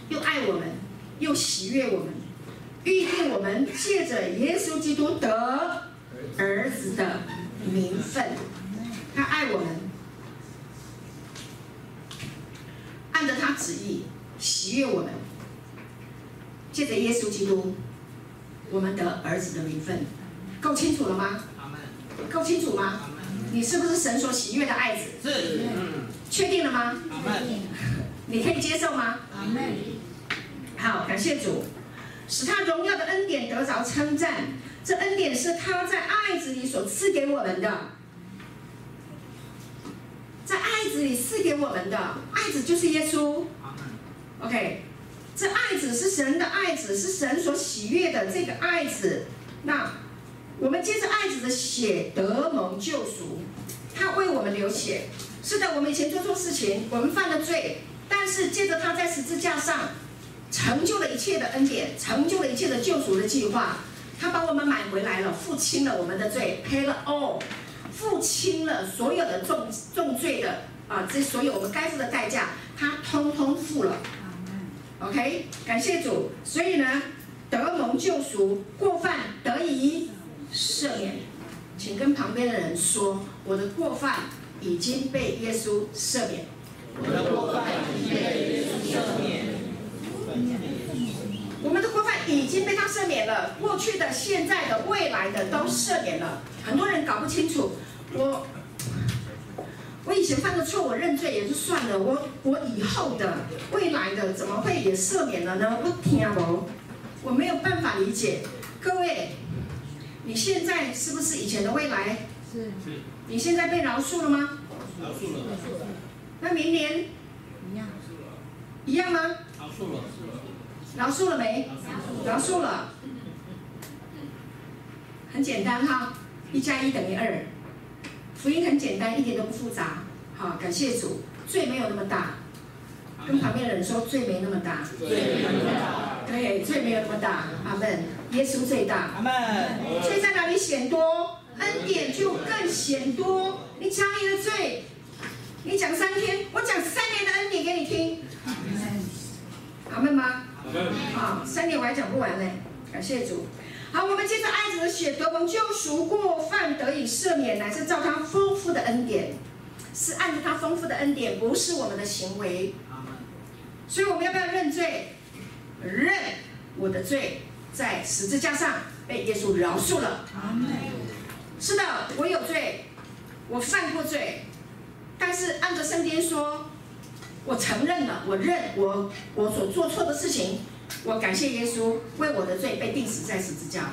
又爱我们。又喜悦我们，预定我们借着耶稣基督得儿子的名分。他爱我们，按着他旨意喜悦我们，借着耶稣基督，我们得儿子的名分。够清楚了吗？够清楚吗？你是不是神所喜悦的爱子？是。确定了吗？你可以接受吗？好，感谢主，使他荣耀的恩典得着称赞。这恩典是他在爱子里所赐给我们的，在爱子里赐给我们的，爱子就是耶稣。OK，这爱子是神的爱子，是神所喜悦的这个爱子。那我们借着爱子的血得蒙救赎，他为我们流血。是的，我们以前做错事情，我们犯了罪，但是借着他在十字架上。成就了一切的恩典，成就了一切的救赎的计划。他把我们买回来了，付清了我们的罪，pay 了 all，付清了所有的重重罪的啊，这所有我们该付的代价，他通通付了。OK，感谢主。所以呢，得蒙救赎，过犯得以赦免。请跟旁边的人说，我的过犯已经被耶稣赦免。我的过犯已经被耶稣赦免。我们的过犯已已经被他赦免了，过去的、现在的、未来的都赦免了。很多人搞不清楚，我我以前犯的错，我认罪也就算了，我我以后的、未来的怎么会也赦免了呢？我听不，我没有办法理解。各位，你现在是不是以前的未来？
是。
你现在被饶恕了吗？
饶恕了。
那明年
一样。
一样吗？
饶恕了。
饶恕了没？饶恕了。很简单哈，一加一等于二。福音很简单，一点都不复杂。好，感谢主，罪没有那么大。跟旁边的人说，罪没那么大。
罪没那么大。
对，罪没有那么大。阿门。耶稣最大。
阿门。
罪在哪里显多，恩典就更显多。你讲你的罪，你讲三天，我讲三年的恩典给你听。阿门吗？好，三点我还讲不完嘞。感谢主。好，我们接着爱子的血得蒙救赎，过犯得以赦免，乃是照他丰富的恩典，是按着他丰富的恩典，不是我们的行为。所以我们要不要认罪？认我的罪，在十字架上被耶稣饶恕了。是的，我有罪，我犯过罪，但是按着圣经说，我承认了，我认我我所做错的事情。我感谢耶稣为我的罪被钉死在十字架，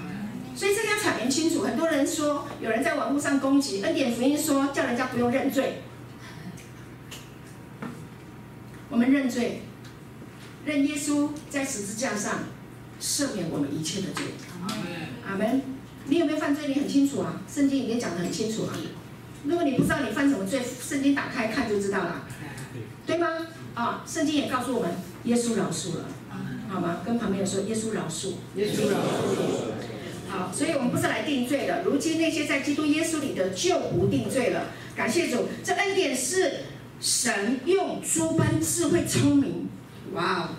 所以这个要阐明清楚。很多人说，有人在网络上攻击恩典福音，说叫人家不用认罪。我们认罪，认耶稣在十字架上赦免我们一切的罪。阿门。你有没有犯罪？你很清楚啊，圣经里面讲得很清楚啊。如果你不知道你犯什么罪，圣经打开看就知道了，对吗？啊，圣经也告诉我们，耶稣饶恕了。好吗？跟旁边人说，耶稣饶恕。耶稣饶恕。好，所以我们不是来定罪的。如今那些在基督耶稣里的就不定罪了。感谢主，这恩典是神用诸般智慧聪明。哇哦！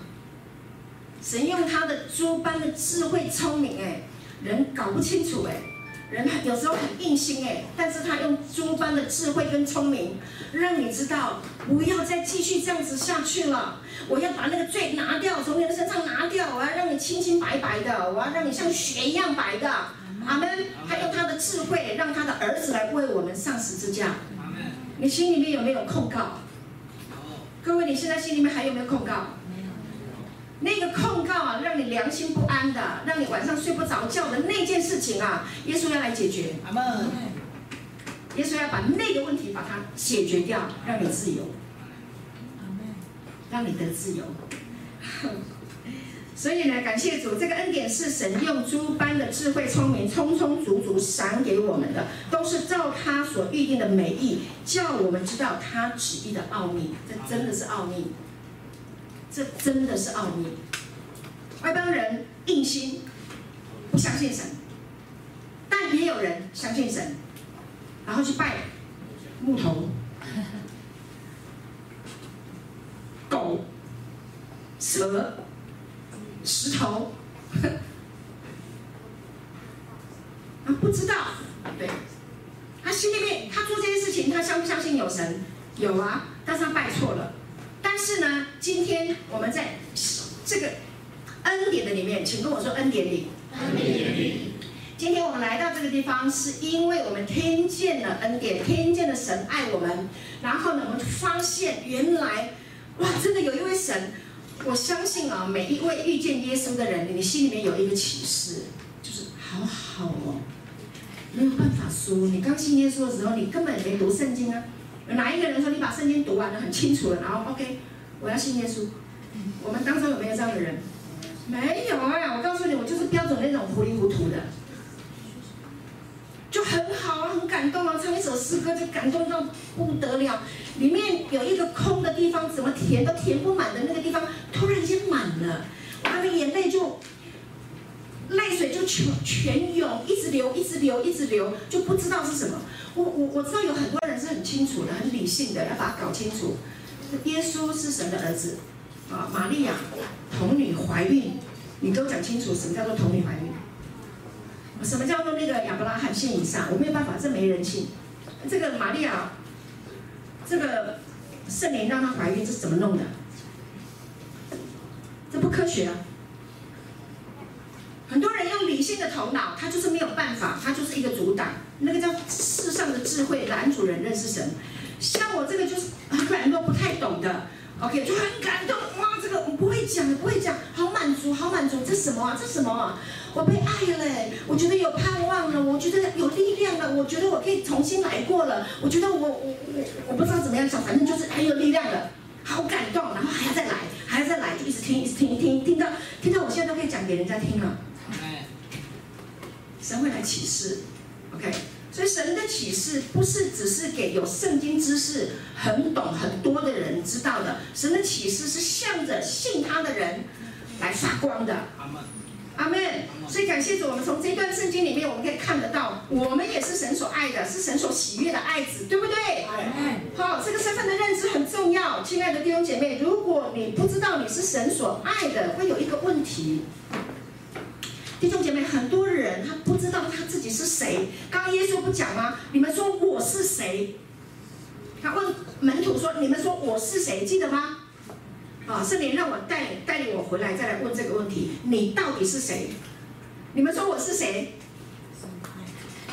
神用他的诸般的智慧聪明，哎，人搞不清楚，哎。人有时候很硬心哎，但是他用诸般的智慧跟聪明，让你知道不要再继续这样子下去了。我要把那个罪拿掉，从你的身上拿掉，我要让你清清白白的，我要让你像雪一样白的。阿门。他用他的智慧，让他的儿子来为我们上十字架。你心里面有没有控告？各位，你现在心里面还有没有控告？那个控告啊，让你良心不安的，让你晚上睡不着觉的那件事情啊，耶稣要来解决。阿门。耶稣要把那个问题把它解决掉，让你自由。阿门。让你得自由。(laughs) 所以呢，感谢主，这个恩典是神用诸般的智慧、聪明，充充足足赏给我们的，都是照他所预定的美意，叫我们知道他旨意的奥秘。这真的是奥秘。这真的是奥秘。外邦人硬心，不相信神，但也有人相信神，然后去拜木头、狗、蛇、石头。(laughs) 他不知道，对，他心里面他做这件事情，他相不相信有神？有啊，但是他拜错了。但是呢，今天我们在这个恩典的里面，请跟我说恩典里。恩典里。今天我们来到这个地方，是因为我们听见了恩典，听见了神爱我们。然后呢，我们发现原来，哇，真的有一位神。我相信啊，每一位遇见耶稣的人，你心里面有一个启示，就是好好哦，没有办法说。你刚信耶稣的时候，你根本没读圣经啊。有哪一个人说你把圣经读完了很清楚了，然后 OK，我要信耶稣？我们当中有没有这样的人？没有啊！我告诉你，我就是标准那种糊里糊涂的，就很好啊，很感动啊，唱一首诗歌就感动到不得了。里面有一个空的地方，怎么填都填不满的那个地方，突然间满了，我那个眼泪就泪水就全全涌，一直流，一直流，一直流，就不知道是什么。我我我知道有很多人是很清楚的，很理性的，要把它搞清楚。耶稣是神的儿子，啊，玛利亚童女怀孕，你都讲清楚什么叫做童女怀孕？什么叫做那个亚伯拉罕献以撒？我没有办法，这没人性。这个玛利亚，这个圣灵让她怀孕，这是怎么弄的？这不科学啊！很多人用理性的头脑，他就是没有办法，他就是一个阻挡。那个叫世上的智慧拦阻人认识神。像我这个就是很软弱，不太懂的，OK，就很感动。哇，这个我不会讲，不会讲，好满足，好满足。这什么啊？这什么啊？我被爱了，我觉得有盼望了，我觉得有力量了，我觉得我可以重新来过了。我觉得我我我我不知道怎么样讲，反正就是很有力量了，好感动，然后还要再来，还要再来，就一直听，一直听，一听，听到听到我现在都可以讲给人家听了。神会来启示，OK。所以神的启示不是只是给有圣经知识很懂很多的人知道的，神的启示是向着信他的人来发光的。阿门，阿门。所以感谢主，我们从这段圣经里面，我们可以看得到，我们也是神所爱的，是神所喜悦的爱子，对不对？好，这个身份的认知很重要，亲爱的弟兄姐妹，如果你不知道你是神所爱的，会有一个问题。弟兄姐妹，很多人他不知道他自己是谁。刚刚耶稣不讲吗？你们说我是谁？他问门徒说：“你们说我是谁？记得吗？”啊，圣灵让我带带领我回来，再来问这个问题：你到底是谁？你们说我是谁？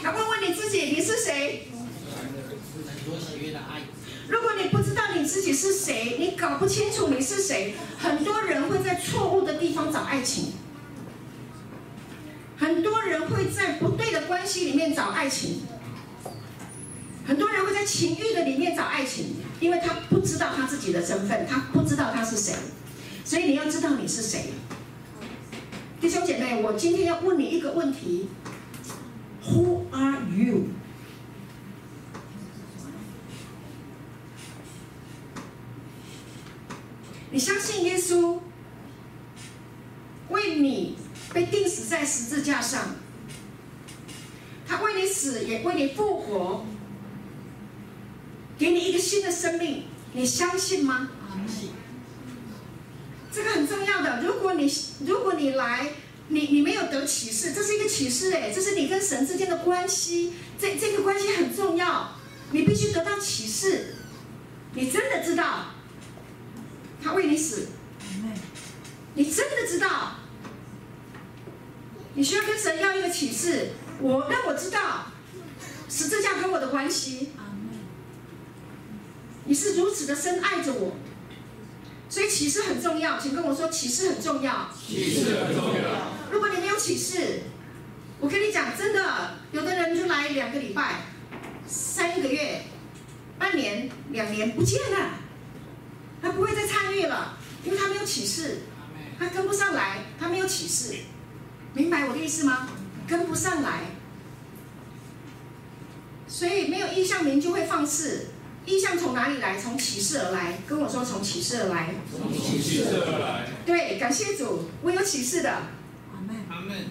来问问你自己，你是谁？如果你不知道你自己是谁，你搞不清楚你是谁，很多人会在错误的地方找爱情。很多人会在不对的关系里面找爱情，很多人会在情欲的里面找爱情，因为他不知道他自己的身份，他不知道他是谁，所以你要知道你是谁。弟兄姐妹，我今天要问你一个问题：Who are you？你相信耶稣为你？被钉死在十字架上，他为你死，也为你复活，给你一个新的生命，你相信吗？相信。这个很重要的。如果你如果你来，你你没有得启示，这是一个启示哎，这是你跟神之间的关系，这这个关系很重要，你必须得到启示，你真的知道，他为你死，你真的知道。你需要跟神要一个启示，我让我知道十字架跟我的关系。你是如此的深爱着我，所以启示很重要，请跟我说启示很重要。
启示很重要。
如果你没有启示，我跟你讲，真的，有的人就来两个礼拜、三个月、半年、两年不见了，他不会再参与了，因为他没有启示，他跟不上来，他没有启示。明白我的意思吗？跟不上来，所以没有异象民就会放肆。意向从哪里来？从启示而来。跟我说，从启示而来。从启示而来。对，感谢主，我有启示的。阿门。阿门。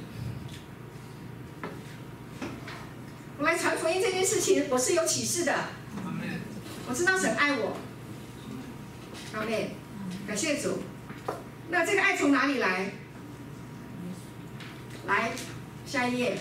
我来传福音这件事情，我是有启示的。阿门。我知道神爱我。阿门。感谢主。那这个爱从哪里来？来，下一页，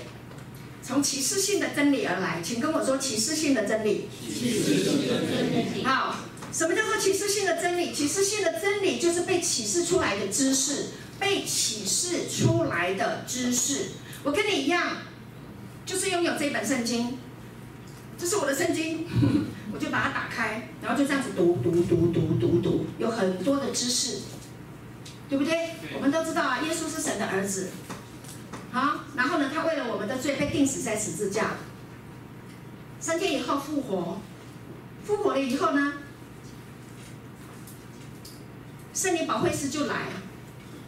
从启示性的真理而来，请跟我说启示性的真理。启示性的真理。好，什么叫做启示性的真理？启示性的真理就是被启示出来的知识，被启示出来的知识。我跟你一样，就是拥有这本圣经，这是我的圣经，(laughs) 我就把它打开，然后就这样子读读读读读读，有很多的知识，对不对？我们都知道啊，耶稣是神的儿子。好，然后呢，他为了我们的罪被钉死在十字架，三天以后复活，复活了以后呢，圣灵保惠师就来，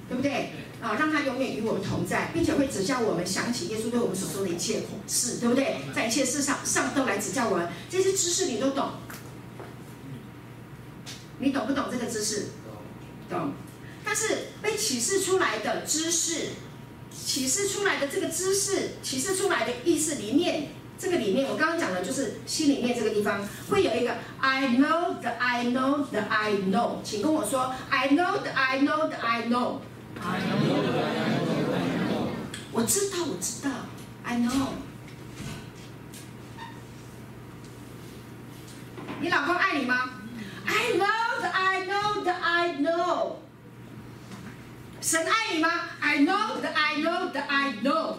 对不对？啊，让他永远与我们同在，并且会指教我们，想起耶稣对我们所说的一切事，对不对？在一切事上上都来指教我们，这些知识你都懂，你懂不懂这个知识？懂。但是被启示出来的知识。启示出来的这个知识，启示出来的意思里面，这个里面我刚刚讲的就是心里面这个地方会有一个 I know the I know the I know，请跟我说 I know the I know the I know。我知道，我知道，I know。你老公爱你吗？I know the I know the I know。神爱你吗？I know that I know that I know。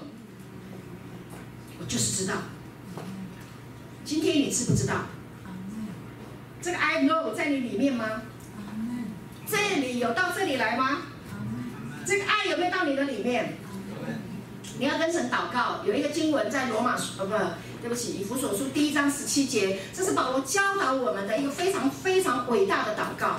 我就是知道。今天你知不知道？这个 I know 在你里面吗？这里有到这里来吗？这个爱有没有到你的里面？你要跟神祷告。有一个经文在罗马书，呃，不，对不起，以弗所书第一章十七节，这是保罗教导我们的一个非常非常伟大的祷告。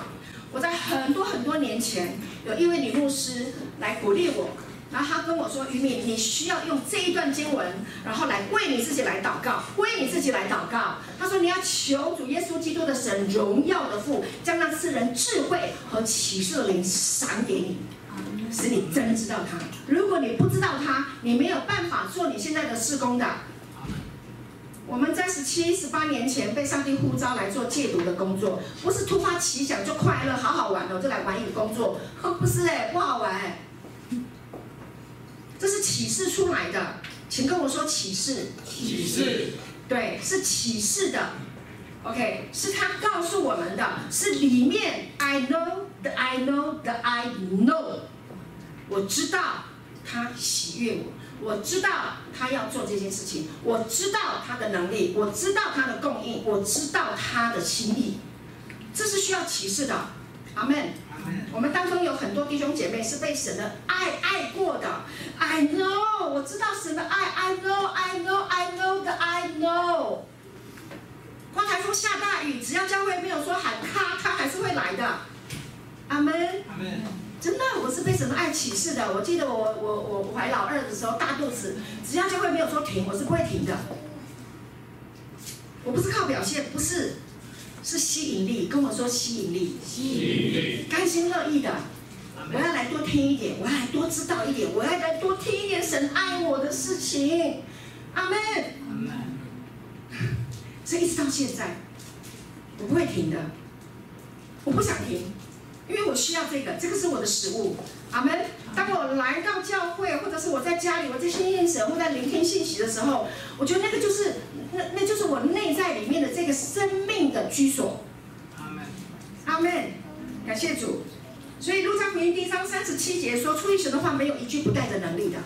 我在很多很多年前，有一位女牧师来鼓励我。然后她跟我说：“于敏，你需要用这一段经文，然后来为你自己来祷告，为你自己来祷告。”她说：“你要求主耶稣基督的神荣耀的父，将那世人智慧和启示的灵赏给你，使你真知道他。如果你不知道他，你没有办法做你现在的事工的。”我们在十七、十八年前被上帝呼召来做戒毒的工作，不是突发奇想就快乐，好好玩哦，就来玩一个工作，不是哎，不好玩。这是启示出来的，请跟我说启示。
启示，
对，是启示的。OK，是他告诉我们的，是里面 I know the I know the I know，我知道他喜悦我，我知道他要做这件事情，我知道他的能力，我知道他的供应，我知道他的心意，这是需要启示的。阿门。我们当中有很多弟兄姐妹是被神的爱爱过的。I know，我知道神的爱。I know，I know，I know 的 I know。刮台风下大雨，只要教会没有说喊咔，他还是会来的。阿门。阿门。真的，我是被神的爱启示的。我记得我我我怀老二的时候大肚子，只要教会没有说停，我是不会停的。我不是靠表现，不是。是吸引力，跟我说吸引力，
吸引力，
甘心乐意的，我要来多听一点，我要来多知道一点，我要来多听一点神爱我的事情，阿门。阿门。所以一直到现在，我不会停的，我不想停，因为我需要这个，这个是我的食物，阿门。当我来到教会，或者是我在家里，我在亲近神，或在聆听信息的时候，我觉得那个就是，那那就是我内在里面的这个生命的居所。阿门，阿门，感谢主。所以路加福音第一章三十七节说，出于神的话没有一句不带着能力的。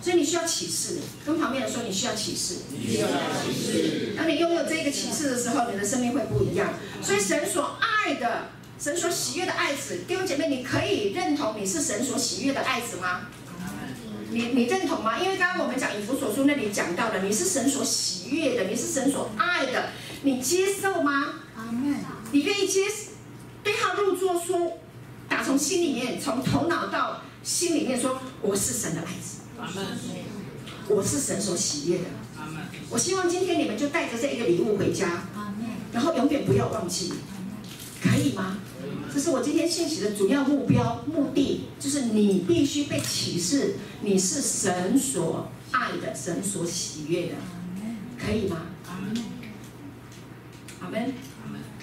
所以你需要启示，跟旁边人说你需要启示。你需要启示。当你拥有这个启示的时候，你的生命会不一样。所以神所爱的。神所喜悦的爱子，弟兄姐妹，你可以认同你是神所喜悦的爱子吗？你你认同吗？因为刚刚我们讲以弗所书那里讲到的，你是神所喜悦的，你是神所爱的，你接受吗？你愿意接对号入座，说打从心里面，从头脑到心里面说，我是神的爱子，我是神所喜悦的。我希望今天你们就带着这一个礼物回家，然后永远不要忘记，可以吗？这是我今天信息的主要目标、目的，就是你必须被启示，你是神所爱的，神所喜悦的，可以吗？阿门。阿。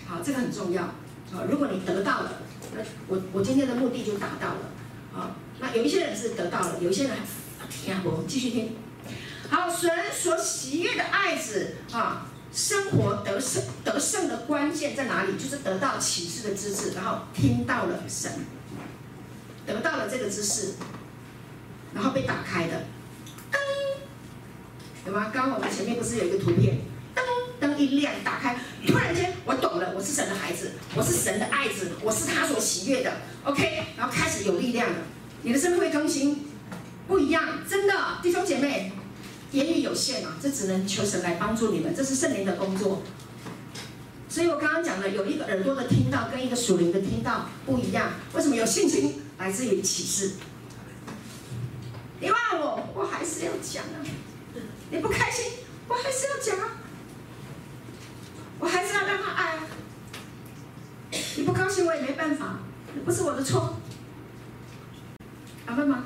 好，这个很重要。好，如果你得到了，那我我今天的目的就达到了。啊，那有一些人是得到了，有一些人听我继续听。好，神所喜悦的爱子啊。生活得胜得胜的关键在哪里？就是得到启示的知识，然后听到了神，得到了这个知识，然后被打开的，灯，有吗？刚刚我们前面不是有一个图片，灯灯一亮，打开，突然间我懂了，我是神的孩子，我是神的爱子，我是他所喜悦的，OK，然后开始有力量了，你的生命会更新，不一样，真的，弟兄姐妹。言语有限啊，这只能求神来帮助你们，这是圣灵的工作。所以我刚刚讲的，有一个耳朵的听到，跟一个属灵的听到不一样。为什么有信心来自于启示？你骂我，我还是要讲啊。你不开心，我还是要讲啊。我还是要让他爱啊。你不高兴，我也没办法，不是我的错。阿门吗？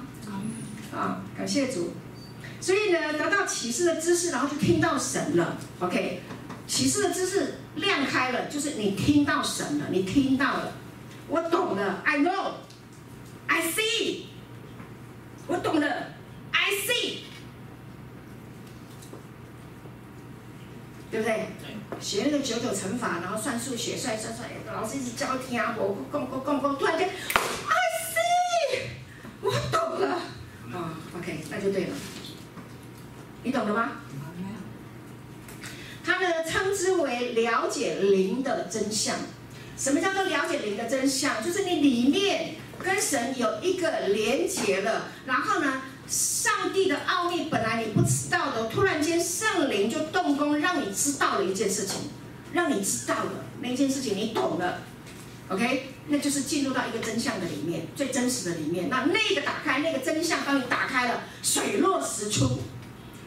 啊，感谢主。所以呢，得到启示的知识，然后就听到神了。OK，启示的知识亮开了，就是你听到神了，你听到了，我懂了，I know，I see，我懂了，I see，对不对？学那个九九乘法，然后算数学，算算算，老师一直教听啊，我讲讲讲讲，突然间，I see，我懂了。啊，OK，那就对了。你懂了吗？为了解灵的真相。什么叫做了解灵的真相？就是你里面跟神有一个连结了，然后呢，上帝的奥秘本来你不知道的，突然间圣灵就动工，让你知道了一件事情，让你知道了那件事情，你懂了，OK，那就是进入到一个真相的里面，最真实的里面。那那个打开，那个真相帮你打开了，水落石出。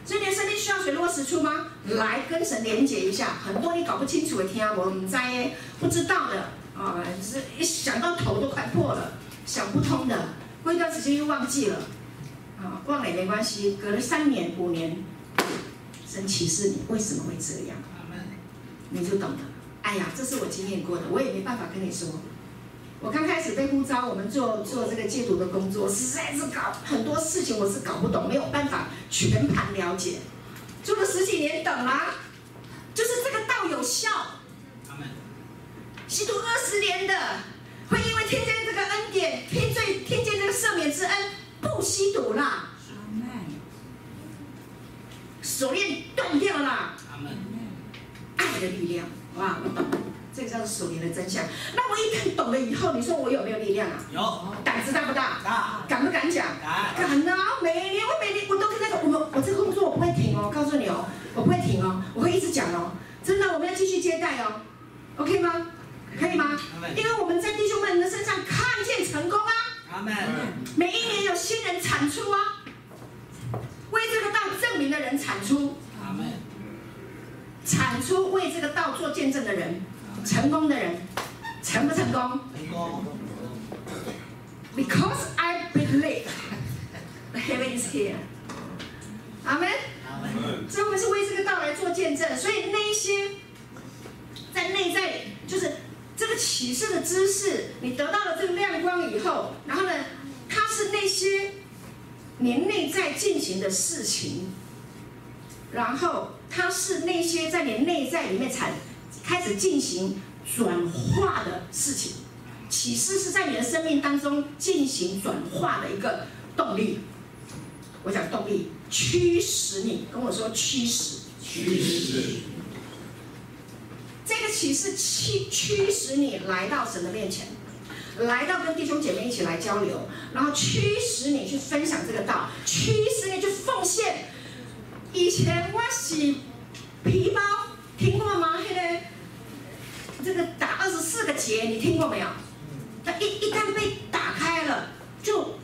所以你的生命需要水落石出吗？来跟神连接一下，很多你搞不清楚的，听我们在不知道的啊，是一想到头都快破了，想不通的，过一段时间又忘记了，啊，忘了也没关系，隔了三年五年，神启示你为什么会这样，你就懂了。哎呀，这是我经验过的，我也没办法跟你说。我刚开始被呼召，我们做做这个戒毒的工作，实在是搞很多事情，我是搞不懂，没有办法全盘了解。做了十几年，等啦，就是这个道有效。吸毒二十年的，会因为听见这个恩典，听罪，听见这个赦免之恩，不吸毒啦。手链断掉了。爱的力量，哇，我懂。这个叫做属灵的真相。那我一看懂了以后，你说我有没有力量啊？
有。
胆子大不大？
大。
敢不敢讲？
敢。
敢啊！每年我每年我都跟他说，我们我这个工作我不会停哦，我告诉你哦，我不会停哦，我会一直讲哦。真的，我们要继续接待哦，OK 吗？可以吗？因为我们在弟兄们的身上看见成功啊。
阿门。
每一年有新人产出啊，为这个道证明的人产出。
阿门。
产出为这个道做见证的人。成功的人，成不成功？
成功。
Because I believe heaven is here。阿门。
阿门。
所以我们是为这个道来做见证，所以那一些在内在，就是这个启示的知识，你得到了这个亮光以后，然后呢，它是那些你内在进行的事情，然后它是那些在你内在里面产。开始进行转化的事情，启示是在你的生命当中进行转化的一个动力。我讲动力，驱使你跟我说驱使，
驱使。
这个启示驱驱使你来到神的面前，来到跟弟兄姐妹一起来交流，然后驱使你去分享这个道，驱使你去奉献。以前我是皮包，听过吗？现在。这个打二十四个结，你听过没有？它一一旦被打开了，就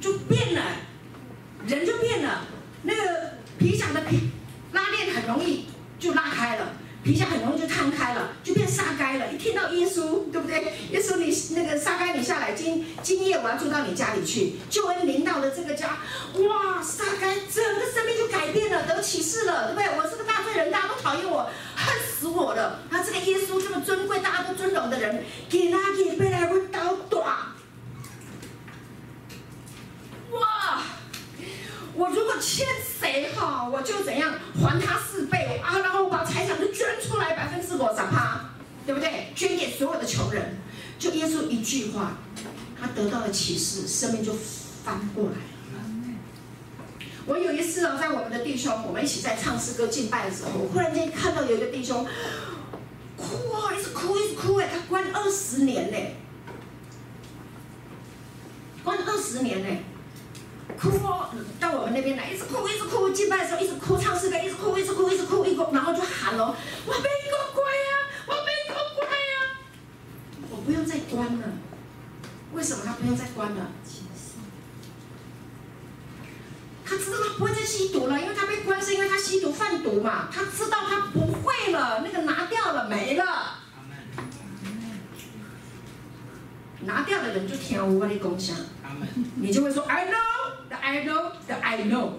就变了，人就变了。那个皮夹的皮拉链很容易就拉开了，皮下很容易就摊开了，就变撒该了。一听到耶稣，对不对？耶稣你那个撒该你下来，今今夜我要住到你家里去，就恩临到了这个家，哇，撒该整个生命就改变了，得启示了，对不对？我是个大罪人，大家都讨厌我。恨死我了！他这个耶稣这么尊贵，大家都尊荣的人，给他给被来问倒短。哇！我如果欠谁哈，我就怎样还他四倍啊！然后我把财产都捐出来百分之五十趴，对不对？捐给所有的穷人。就耶稣一句话，他得到了启示，生命就翻过来了。我有一次哦，在我们的弟兄，我们一起在唱诗歌敬拜的时候，我忽然间看到有一个弟兄哭啊，一直哭一直哭哎，他关二十年呢，关二十年呢，哭哦，到我们那边来，一直哭一直哭，敬拜的时候一直哭，唱诗歌一直哭一直哭一直哭一直哭，然后就喊哦，我没个乖呀，我没个乖呀，我不用再关了，为什么他不用再关了？他知道他不会再吸毒了，因为他被关是因为他吸毒贩毒嘛。他知道他不会了，那个拿掉了没了。拿掉的人就听我跟你共享，你就会说 I know that I know that I know。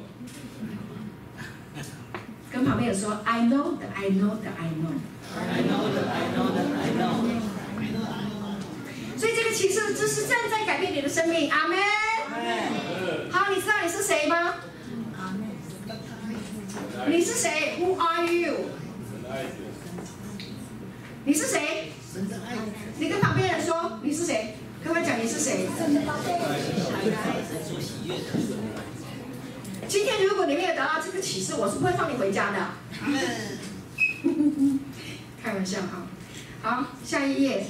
跟旁边人说 I know that I know that I know。I know that I know that I know。所以这个启示知识正在改变你的生命，阿门。好，你知道你是谁吗？你是谁？Who are you？你是谁？你跟旁边人说你是谁？跟他讲你是谁？今天如果你没有得到这个启示，我是不会放你回家的。开开玩笑哈。好，下一页，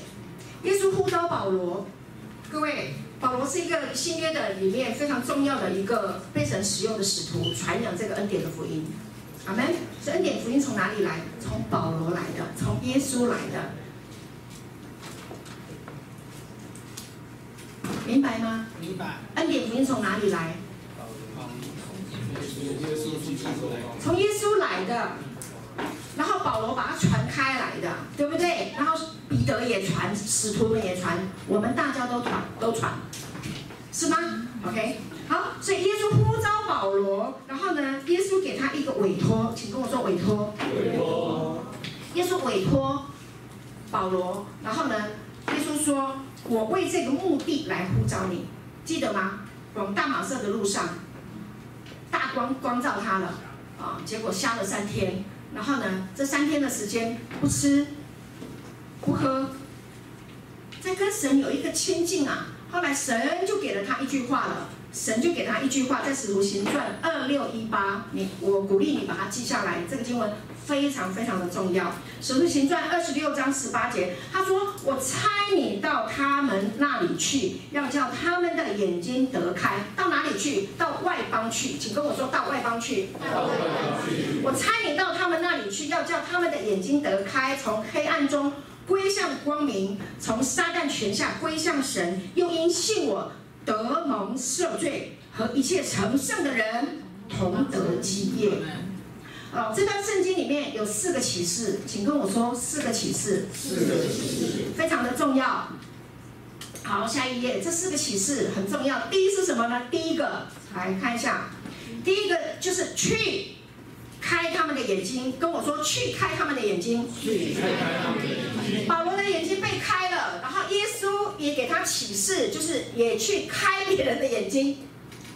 耶稣呼召保罗，各位，保罗是一个新约的里面非常重要的一个被神使用的使徒，传扬这个恩典的福音。阿门。这恩典福音从哪里来？从保罗来的，从耶稣来的。明白吗？
明白。
恩典福音从哪里来？从耶稣来的，然后保罗把它传开来的，对不对？然后彼得也传，使徒们也传，我们大家都传，都传，是吗？OK，好，所以耶稣呼召保罗，然后呢，耶稣给他一个委托，请跟我说委托。委托。耶稣委托保罗，然后呢，耶稣说：“我为这个目的来呼召你，记得吗？往大马色的路上。”大光光照他了，啊，结果瞎了三天，然后呢，这三天的时间不吃不喝，在跟神有一个亲近啊。后来神就给了他一句话了，神就给他一句话，在使徒行传二六一八，你我鼓励你把它记下来，这个经文。非常非常的重要，《使徒行传》二十六章十八节，他说：“我差你到他们那里去，要叫他们的眼睛得开。到哪里去？到外邦去。请跟我说到外邦去。我差你到他们那里去，要叫他们的眼睛得开，从黑暗中归向光明，从撒旦权下归向神，又因信我得蒙赦罪，和一切成圣的人同得基业。”哦，这段圣经里面有四个启示，请跟我说四个启示。四个启示，非常的重要。好，下一页，这四个启示很重要。第一是什么呢？第一个，来看一下，第一个就是去开他们的眼睛，跟我说去开他们的眼睛。去开他们的眼睛。保罗的眼睛被开了，然后耶稣也给他启示，就是也去开别人的眼睛。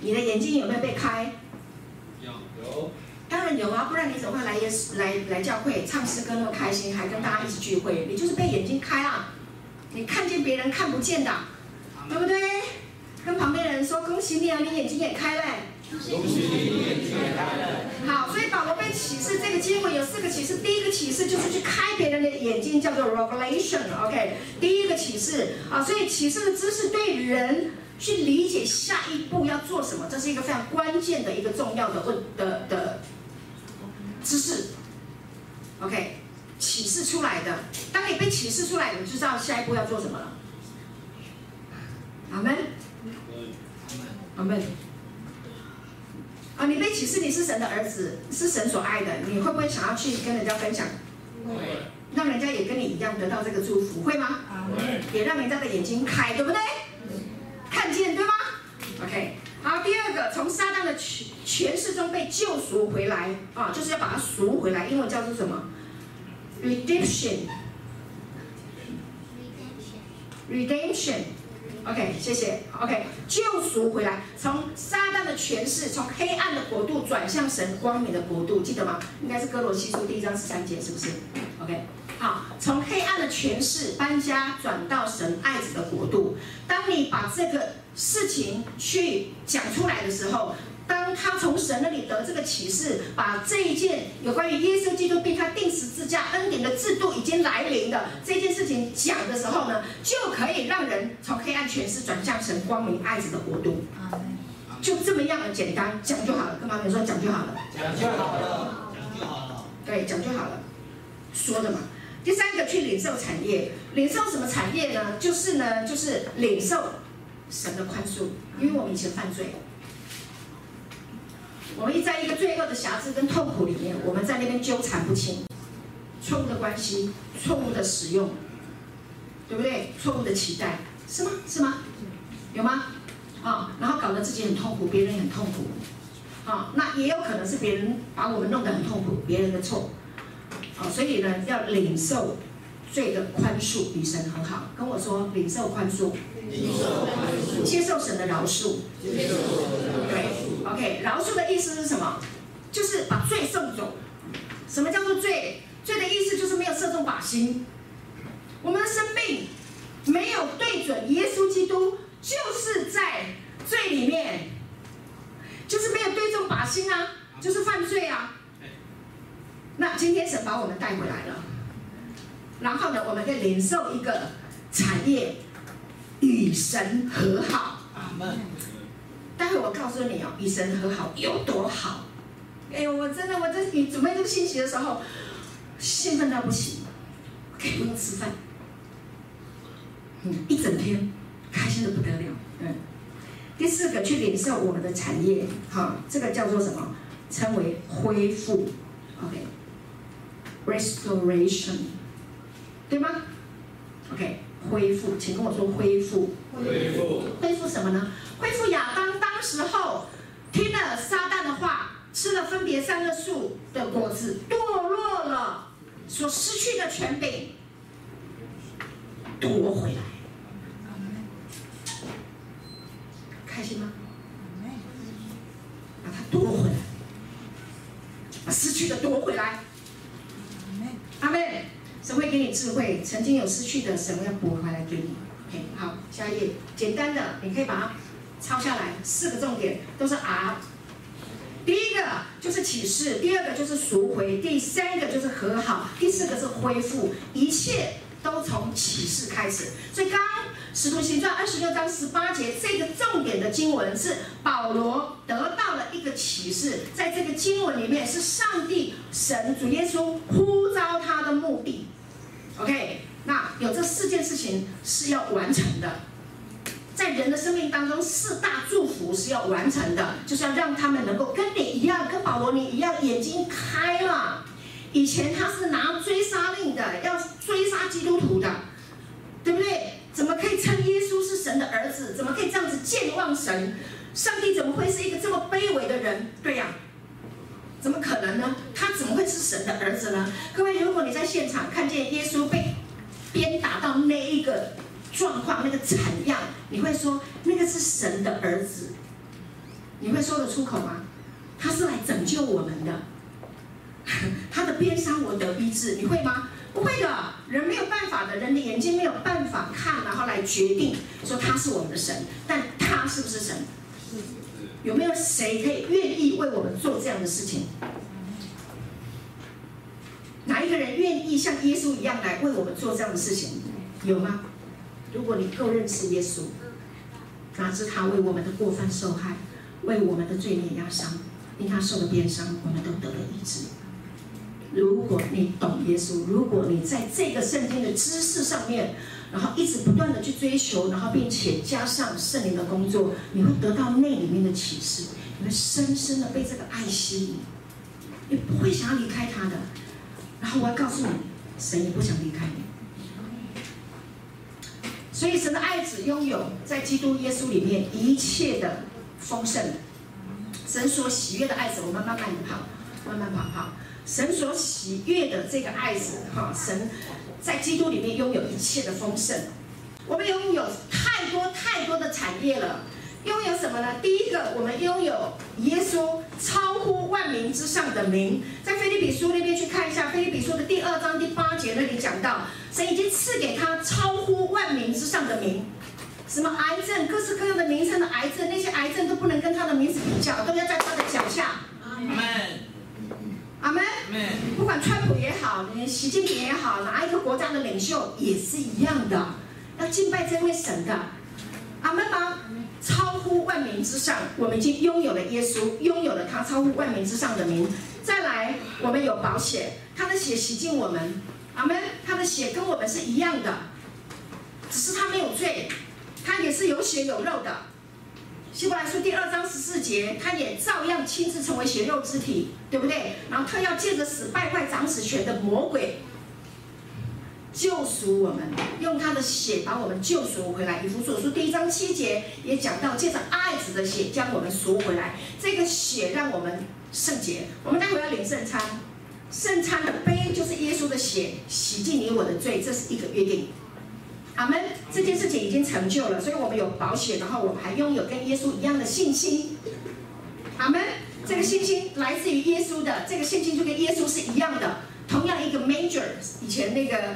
你的眼睛有没有被开？有，有。当然有啊，不然你怎么会来耶来来教会唱诗歌那么开心，还跟大家一起聚会？你就是被眼睛开啊，你看见别人看不见的，对不对？跟旁边的人说恭喜你啊，你眼睛也开了。恭喜你，你眼睛也开了。好，所以保罗被启示这个经文有四个启示，第一个启示就是去开别人的眼睛，叫做 revelation，OK，第一个启示啊，所以启示的知识对人去理解下一步要做什么，这是一个非常关键的一个重要的问的的。知识，OK，启示出来的。当你被启示出来，你就知道下一步要做什么了。阿门，阿门。阿门啊，你被启示你是神的儿子，是神所爱的，你会不会想要去跟人家分享？会。让人家也跟你一样得到这个祝福，会吗？会。也让人家的眼睛开，对不对？看见，对吗？OK。好，第二个，从撒旦的权权势中被救赎回来啊，就是要把它赎回来，英文叫做什么？Redemption。Redemption。OK，谢谢。OK，救赎回来，从撒旦的权势，从黑暗的国度转向神光明的国度，记得吗？应该是哥罗西书第一章十三节，是不是？OK，好，从黑暗的权势搬家转到神爱子的国度。当你把这个事情去讲出来的时候，当他从神那里得这个启示，把这一件有关于耶稣基督被他定十字架恩典的制度已经来临的这件事情讲的时候呢，就可以让人从黑暗权势转向神光明爱子的国度。就这么样的简单，讲就好了。跟妈妈说，讲就好了。讲就好了。讲就好了。对，讲就好了。说的嘛。第三个，去领受产业。领受什么产业呢？就是呢，就是领受。神的宽恕，因为我们以前犯罪，我们一在一个罪恶的瑕疵跟痛苦里面，我们在那边纠缠不清，错误的关系，错误的使用，对不对？错误的期待，是吗？是吗？有吗？啊、然后搞得自己很痛苦，别人也很痛苦，啊、那也有可能是别人把我们弄得很痛苦，别人的错，所以呢，要领受罪的宽恕，与神和好。跟我说，领受宽恕。接受神的饶恕，对，OK，饶恕的意思是什么？就是把罪送走。什么叫做罪？罪的意思就是没有射中靶心。我们的生命没有对准耶稣基督，就是在罪里面，就是没有对中靶心啊，就是犯罪啊。那今天神把我们带回来了，然后呢，我们可以领受一个产业，与神和好。
阿门。
待会我告诉你哦，与神和好有多好。哎呦，我真的，我这你准备这个信息的时候，兴奋到不行，可以不用吃饭，嗯，一整天开心的不得了。嗯，第四个去领受我们的产业，好，这个叫做什么？称为恢复，OK，restoration，对吗？OK，恢复，请跟我说恢复。
恢复。
恢复什么呢？恢复亚当当时候听了撒旦的话。吃了分别三个树的果子，堕落了，所失去的权柄夺回来，开心吗？把它夺回来，把失去的夺回来。阿妹，神会给你智慧，曾经有失去的，神要补回来给你。OK，好，下一页，简单的，你可以把它抄下来，四个重点都是 R。第一个就是启示，第二个就是赎回，第三个就是和好，第四个是恢复，一切都从启示开始。所以刚刚使徒行传二十六章十八节这个重点的经文是保罗得到了一个启示，在这个经文里面是上帝神主耶稣呼召他的目的。OK，那有这四件事情是要完成的。在人的生命当中，四大祝福是要完成的，就是要让他们能够跟你一样，跟保罗你一样，眼睛开了。以前他是拿追杀令的，要追杀基督徒的，对不对？怎么可以神的儿子？怎么可以这样子健忘神？上帝怎么会是一个这么卑微的人？对呀，怎么可能呢？他怎么会是神的儿子呢？各位，如果你在现场看见耶稣被鞭打到那一个。状况那个惨样，你会说那个是神的儿子？你会说得出口吗？他是来拯救我们的，(laughs) 他的鞭伤我得医治，你会吗？不会的，人没有办法的，人的眼睛没有办法看，然后来决定说他是我们的神，但他是不是神？有没有谁可以愿意为我们做这样的事情？哪一个人愿意像耶稣一样来为我们做这样的事情？有吗？如果你够认识耶稣，哪知他为我们的过犯受害，为我们的罪孽压伤，因他受了鞭伤，我们都得了医治。如果你懂耶稣，如果你在这个圣经的知识上面，然后一直不断的去追求，然后并且加上圣灵的工作，你会得到那里面的启示，你会深深的被这个爱吸引，你不会想要离开他的。然后我要告诉你，神也不想离开你。所以神的爱子拥有在基督耶稣里面一切的丰盛，神所喜悦的爱子，我们慢慢的跑，慢慢跑跑。神所喜悦的这个爱子，哈，神在基督里面拥有一切的丰盛。我们拥有太多太多的产业了。拥有什么呢？第一个，我们拥有耶稣超乎万民之上的名。在腓利比书那边去看一下，腓利比书的第二章第八节那里讲到，神已经赐给他超乎万民之上的名。什么癌症，各式各样的名称的癌症，那些癌症都不能跟他的名字比较，都要在他的脚下。阿门。阿门。不管川普也好，连习近平也好，哪一个国家的领袖也是一样的，要敬拜这位神的。阿门吗？超乎万民之上，我们已经拥有了耶稣，拥有了他超乎万民之上的名。再来，我们有宝血，他的血洗净我们。阿门。他的血跟我们是一样的，只是他没有罪，他也是有血有肉的。希伯来书第二章十四节，他也照样亲自成为血肉之体，对不对？然后他要借着死败坏掌死权的魔鬼。救赎我们，用他的血把我们救赎回来。以弗所书第一章七节也讲到，借着爱子的血将我们赎回来。这个血让我们圣洁。我们待会要领圣餐，圣餐的杯就是耶稣的血，洗净你我的罪，这是一个约定。阿门。这件事情已经成就了，所以我们有保险，然后我们还拥有跟耶稣一样的信心。阿门。这个信心来自于耶稣的，这个信心就跟耶稣是一样的，同样一个 major。以前那个。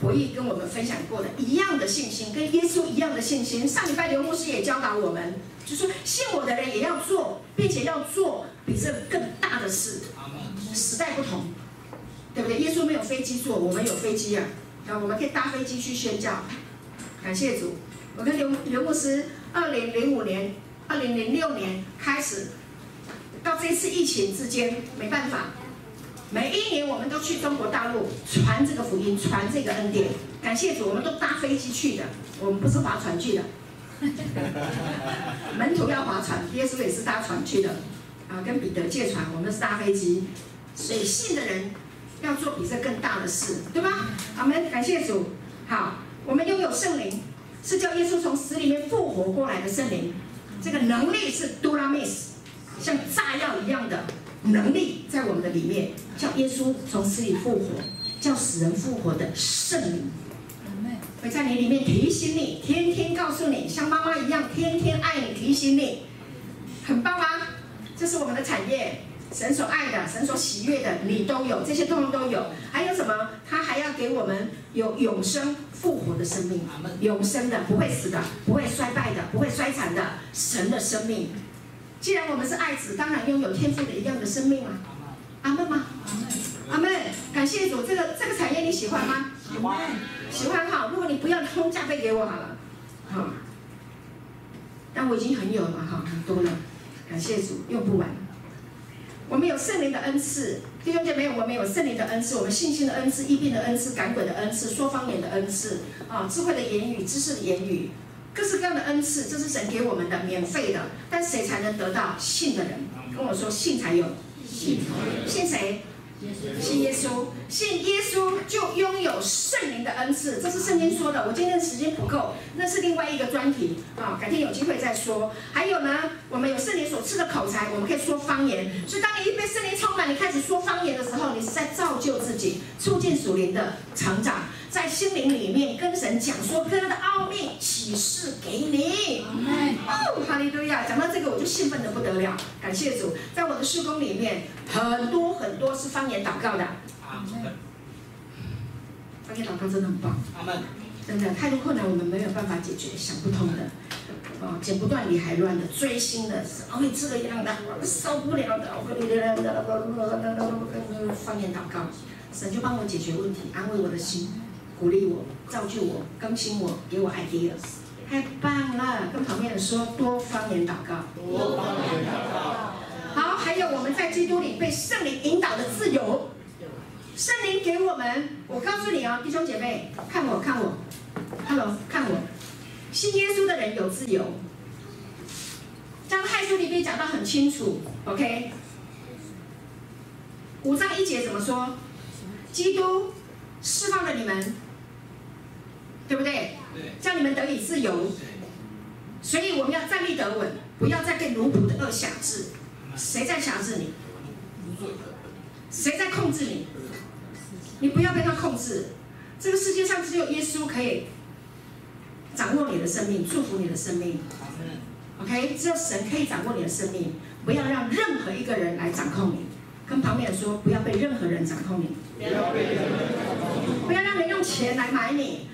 博弈跟我们分享过的一样的信心，跟耶稣一样的信心。上礼拜刘牧师也教导我们，就说信我的人也要做，并且要做比这更大的事。时代不同，对不对？耶稣没有飞机坐，我们有飞机啊，啊，我们可以搭飞机去宣教。感谢主，我跟刘刘牧师，二零零五年、二零零六年开始，到这次疫情之间，没办法，每一年我们都去中国大陆传这个福音，传这个恩典。感谢主，我们都搭飞机去的，我们不是划船去的。(laughs) 门徒要划船，耶稣也是搭船去的，啊，跟彼得借船，我们是搭飞机。所以信的人要做比这更大的事，对吧？阿门，感谢主。好，我们拥有圣灵，是叫耶稣从死里面复活过来的圣灵。这个能力是 Dunamis，像炸药一样的能力在我们的里面，叫耶稣从死里复活，叫死人复活的圣灵。会在你里面提醒你，天天告诉你，像妈妈一样，天天爱你，提醒你，很棒吗？这是我们的产业，神所爱的，神所喜悦的，你都有，这些通通都有。还有什么？他还要给我们有永生复活的生命，永生的，不会死的，不会衰败的，不会衰残的，神的生命。既然我们是爱子，当然拥有天赋的一样的生命啊。阿门吗？阿门。感谢主，这个这个产业你喜欢吗？喜欢。喜欢哈，如果你不要，通价倍给我好了，好。但我已经很有了哈，很多了，感谢主，用不完。我们有圣灵的恩赐，弟兄姐妹，我们有圣灵的恩赐，我们信心的恩赐、疫病的恩赐、赶鬼的恩赐、说方言的恩赐，啊，智慧的言语、知识的言语，各式各样的恩赐，这是神给我们的，免费的。但谁才能得到？信的人，跟我说，信才有，信，信谁？信耶稣，信耶稣就拥有圣灵的恩赐，这是圣经说的。我今天时间不够，那是另外一个专题啊，改天有机会再说。还有呢，我们有圣灵所赐的口才，我们可以说方言。所以当你一被圣灵充满，你开始说方言的时候，你是在造就自己，促进属灵的成长。在心灵里面跟神讲说哥的奥秘启示给你，哦，哈利路亚！讲到这个我就兴奋的不得了，感谢主，在我的事工里面很多很多是方言祷告的，方言祷告真的很棒，真的太多困难我们没有办法解决，想不通的，哦，剪不断理还乱的，追星的，哦，这个样的，受不了的，方言祷告，神就帮我解决问题，安慰我的心。鼓励我，造就我，更新我，给我 ideas 太棒了！跟旁边人说，多方言祷告。多方言祷告。好，还有我们在基督里被圣灵引导的自由。圣灵给我们，我告诉你哦，弟兄姐妹，看我，看我，Hello，看我，信耶稣的人有自由。加拉太书里面讲到很清楚，OK？五章一节怎么说？基督释放了你们。对不对？叫你们得以自由，所以我们要站立得稳，不要再被奴仆的恶辖制。谁在辖制你？谁在控制你？你不要被他控制。这个世界上只有耶稣可以掌握你的生命，祝福你的生命。OK，只有神可以掌握你的生命。不要让任何一个人来掌控你。跟旁边人说，不要被任何人掌控你。不要被任何人掌控你。不要让人用钱来买你。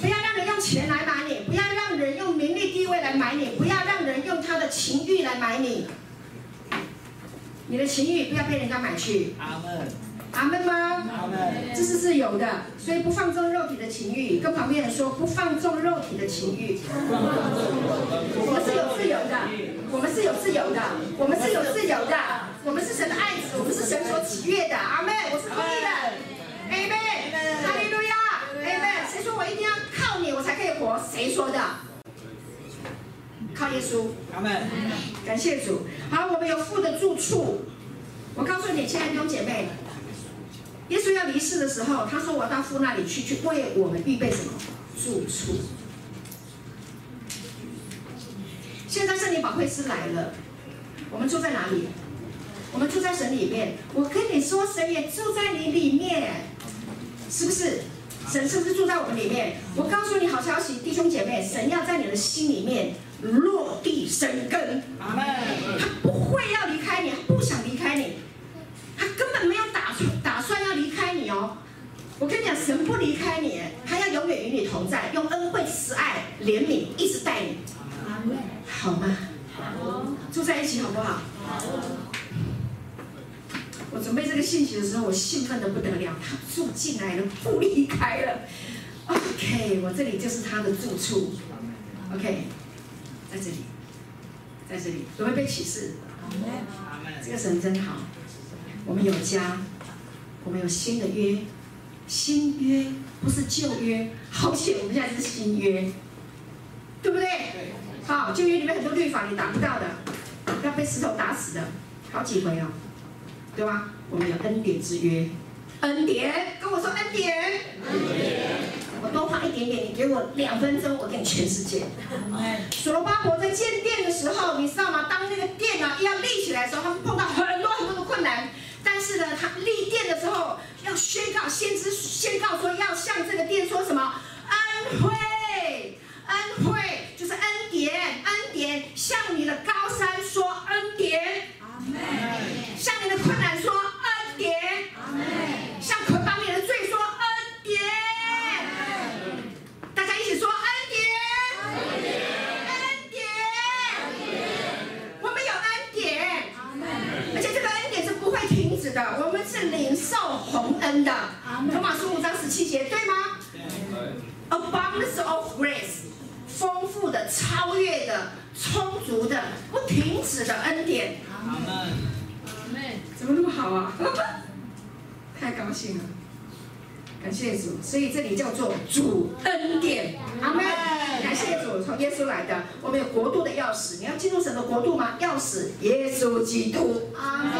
不要让人用钱来买你，不要让人用名利地位来买你，不要让人用他的情欲来买你。你的情欲不要被人家买去。阿门。阿门吗？阿门。这是自由的，所以不放纵肉体的情欲。跟旁边人说，不放纵肉体的情欲。我们是有自由的，我们是有自由的，我们是有自由的，我们是神的爱子，我们是神所喜悦的。阿门。我是可以的。阿门。哈利路亚。阿门。谁说我一定要？我才可以活，谁说的？靠耶稣，阿门。感谢主。好，我们有父的住处。我告诉你，亲爱的弟兄姐妹，耶稣要离世的时候，他说：“我到父那里去，去为我们预备什么住处？”现在圣灵宝贵师来了，我们住在哪里？我们住在神里面。我跟你说，神也住在你里面，是不是？神是不是住在我们里面？我告诉你好消息，弟兄姐妹，神要在你的心里面落地生根。阿门。他不会要离开你，他不想离开你，他根本没有打算打算要离开你哦。我跟你讲，神不离开你，他要永远与你同在，用恩惠、慈爱、怜悯一直带你。阿门。好吗？好。住在一起好不好？好。我准备这个信息的时候，我兴奋的不得了。他住进来了，不离开了。OK，我这里就是他的住处。OK，在这里，在这里，准备被启示。这个神真好。我们有家，我们有新的约，新约不是旧约，好险我们现在是新约，对不对？好，旧约里面很多律法你达不到的，要被石头打死的，好几回哦。对吧？我们有恩典之约，恩典，跟我说恩典。恩典。我多花一点点，你给我两分钟，我给你全世界。所罗巴伯在建殿的时候，你知道吗？当那个殿啊要立起来的时候，他们碰到很多很多的困难。但是呢，他立殿的时候要宣告，先知宣告说要向这个殿说什么？恩惠，恩惠就是恩典，恩典向你的高山说恩典。向你的困难说恩典，向捆绑你的罪说恩典，大家一起说恩典，恩典，我们有恩典，而且这个恩典是不会停止的，我们是领受洪恩的。罗马书五章十七节，对吗？Abundance of grace，丰富的、超越的、充足的、不停止的恩典。怎么那么好啊？(laughs) 太高兴了，感谢主。所以这里叫做主恩典，阿门。感谢主，从耶稣来的，我们有国度的钥匙。你要进入神的国度吗？钥匙，耶稣基督，阿门。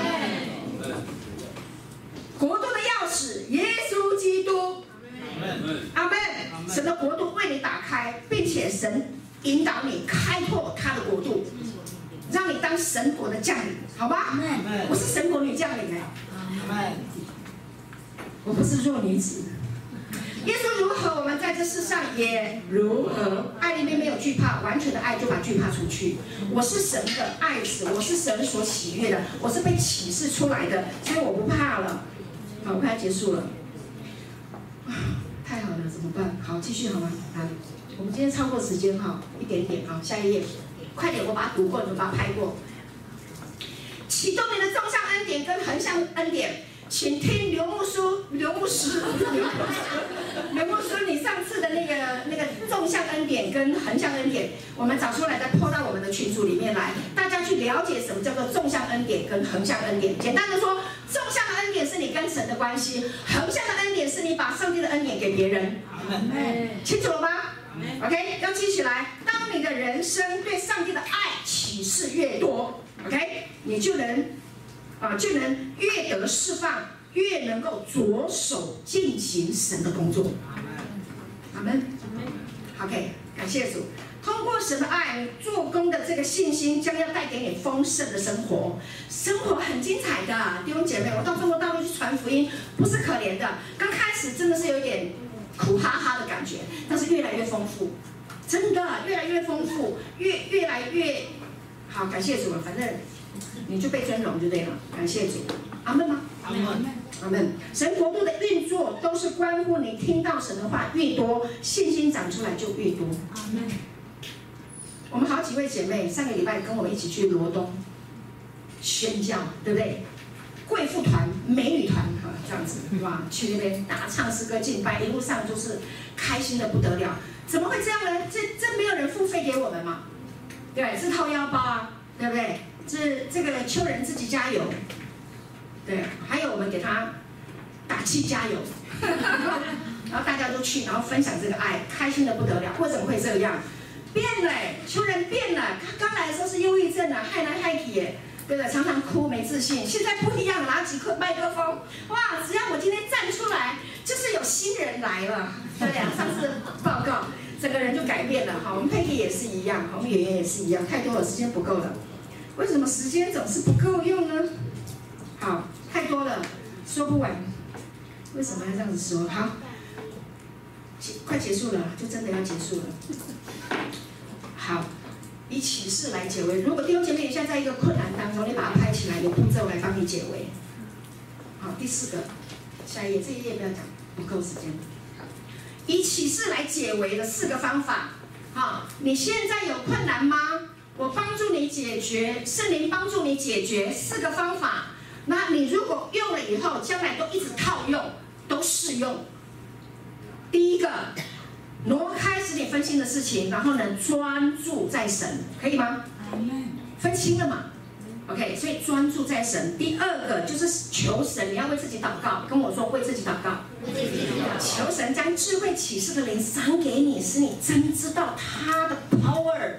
国度的钥匙，耶稣基督，阿门。阿门。神的国度为你打开，并且神引导你开拓他的国度。让你当神国的将领，好吧？我是神国女将领哎，我不是弱女子。耶稣如何，我们在这世上也如何。爱里面没有惧怕，完全的爱就把惧怕出去。我是神的爱子，我是神所喜悦的，我是被启示出来的，所以我不怕了。好，快要结束了。太好了，怎么办？好，继续好吗？好，我们今天超过时间哈，一点点好，下一页。快点，我把它读过，你们把它拍过。启动你的纵向恩典跟横向恩典，请听刘牧师，刘牧师，(laughs) 刘牧师，你上次的那个那个纵向恩典跟横向恩典，我们找出来再抛到我们的群组里面来，大家去了解什么叫做纵向恩典跟横向恩典。简单的说，纵向的恩典是你跟神的关系，横向的恩典是你把上帝的恩典给别人。清楚了吗？OK，要记起来。当你的人生对上帝的爱启示越多，OK，你就能啊、呃，就能越得释放，越能够着手进行神的工作。阿门。阿门。OK，感谢主。通过神的爱，做工的这个信心将要带给你丰盛的生活，生活很精彩的弟兄姐妹。我到中国大陆去传福音，不是可怜的，刚开始真的是有点苦哈哈的感觉，但是越来越丰富。真的越来越丰富，越越来越好，感谢主了。反正你就被尊荣就对了，感谢主。阿门吗？阿门。阿门。神国度的运作都是关乎你听到神的话越多，信心长出来就越多。阿门。我们好几位姐妹上个礼拜跟我一起去罗东宣教，对不对？贵妇团、美女团哈，这样子哇，去那边大唱诗歌敬拜，一路上就是开心的不得了。怎么会这样呢？这这没有人付费给我们吗？对，是掏腰包啊，对不对？这这个秋人自己加油，对，还有我们给他打气加油，(laughs) 然后大家都去，然后分享这个爱，开心的不得了。为什么会这样？变了，秋人变了。他刚来的时候是忧郁症啊，害来害去耶，对的？常常哭，没自信。现在不一样，拿几颗麦克风，哇！只要我今天站出来，就是有新人来了。(laughs) 对呀，上次报告，整个人就改变了。好，我们佩蒂也是一样，我们演员也是一样，太多了，时间不够了。为什么时间总是不够用呢？好，太多了，说不完。为什么要这样子说？好，快结束了，就真的要结束了。好，以启示来解围。如果弟兄姐妹你现在在一个困难当中，你把它拍起来，有步骤来帮你解围。好，第四个，下一页，这一页不要讲，不够时间。以启示来解围的四个方法，好，你现在有困难吗？我帮助你解决，圣灵帮助你解决四个方法，那你如果用了以后，将来都一直套用，都适用。第一个，挪开使你分心的事情，然后呢，专注在神，可以吗？分心了嘛？OK，所以专注在神。第二个就是求神，你要为自己祷告，跟我说为自己祷告。求神将智慧启示的灵赏给你，使你真知道他的 power，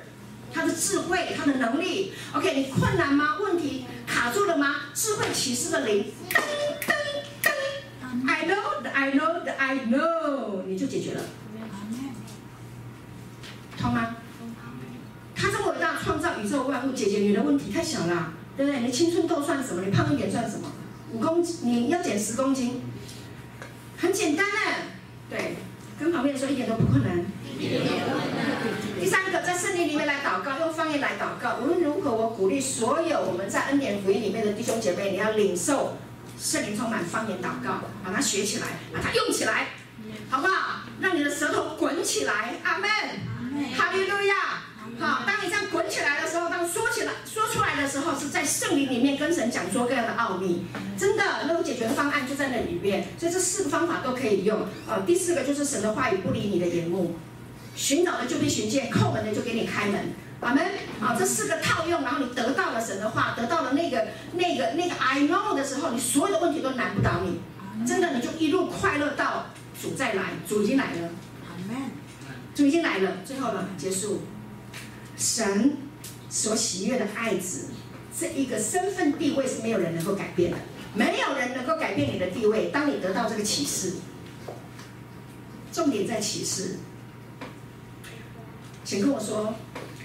他的智慧，他的能力。OK，你困难吗？问题卡住了吗？智慧启示的灵，噔噔噔，I know，I know，I know，你就解决了。通吗？他这么伟大，创造宇宙万物，解决你的问题太小了，对不对？你青春痘算什么？你胖一点算什么？五公斤，你要减十公斤，很简单的。对，跟旁边人说一点都不困难。第三个，在圣灵里面来祷告，用方言来祷告。无论如何，我鼓励所有我们在恩典福音里面的弟兄姐妹，你要领受圣灵充满方言祷告，把它学起来，把它用起来，好不好？让你的舌头滚起来，阿门。哈利路亚！好，当你这样滚起来的时候，当说起来、说出来的时候，是在圣灵里面跟神讲说各样的奥秘，真的，那种解决的方案就在那里面。所以这四个方法都可以用。呃，第四个就是神的话语不离你的眼目，寻找的就被寻见，叩门的就给你开门。阿门。啊，这四个套用，然后你得到了神的话，得到了那个、那个、那个 I know 的时候，你所有的问题都难不倒你。真的，你就一路快乐到主再来，主已经来了。阿门。主已经来了，最后呢，结束。神所喜悦的爱子，这一个身份地位是没有人能够改变的，没有人能够改变你的地位。当你得到这个启示，重点在启示，请跟我说，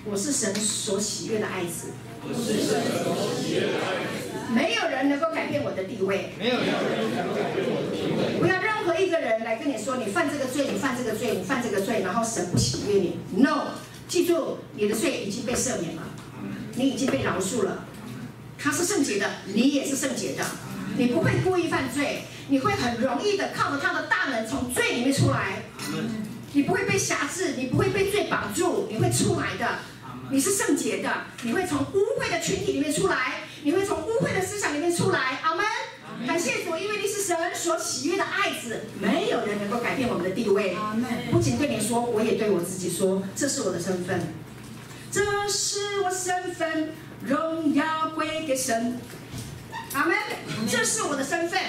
我是神所喜悦的爱子。我是神所喜悦的爱子。没有人能够改变我的地位。没有人能够改变我的地位。不要任何一个人来跟你说，你犯这个罪，你犯这个罪，你犯这个罪，然后神不喜悦你。No，记住，你的罪已经被赦免了，你已经被饶恕了。他是圣洁的，你也是圣洁的。你不会故意犯罪，你会很容易的靠着他的大能从罪里面出来。你不会被辖制，你不会被罪绑住，你会出来的。你是圣洁的，你会从污秽的群体里面出来，你会从污秽的思想里面出来。阿门。感谢主，因为你是神所喜悦的爱子，没有人能够改变我们的地位。不仅对你说，我也对我自己说，这是我的身份，这是我身份，荣耀归给神。阿门。这是我的身份。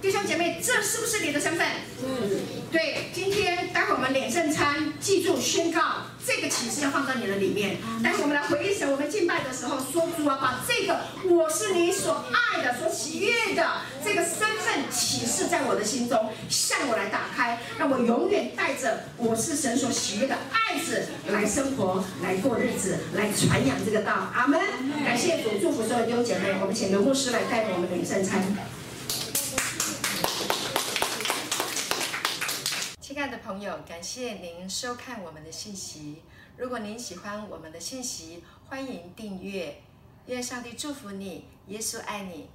弟兄姐妹，这是不是你的身份？嗯对，今天待会我们领圣餐，记住宣告这个启示要放到你的里面。但是我们来回应神，我们敬拜的时候说主啊，把这个我是你所爱的、所喜悦的这个身份启示在我的心中，向我来打开，让我永远带着我是神所喜悦的爱子来生活、来过日子、来传扬这个道。阿门。感谢主，祝福所有弟兄姐妹。我们请刘牧师来带领我们领圣餐。亲爱的朋友，感谢您收看我们的信息。如果您喜欢我们的信息，欢迎订阅。愿上帝祝福你，耶稣爱你。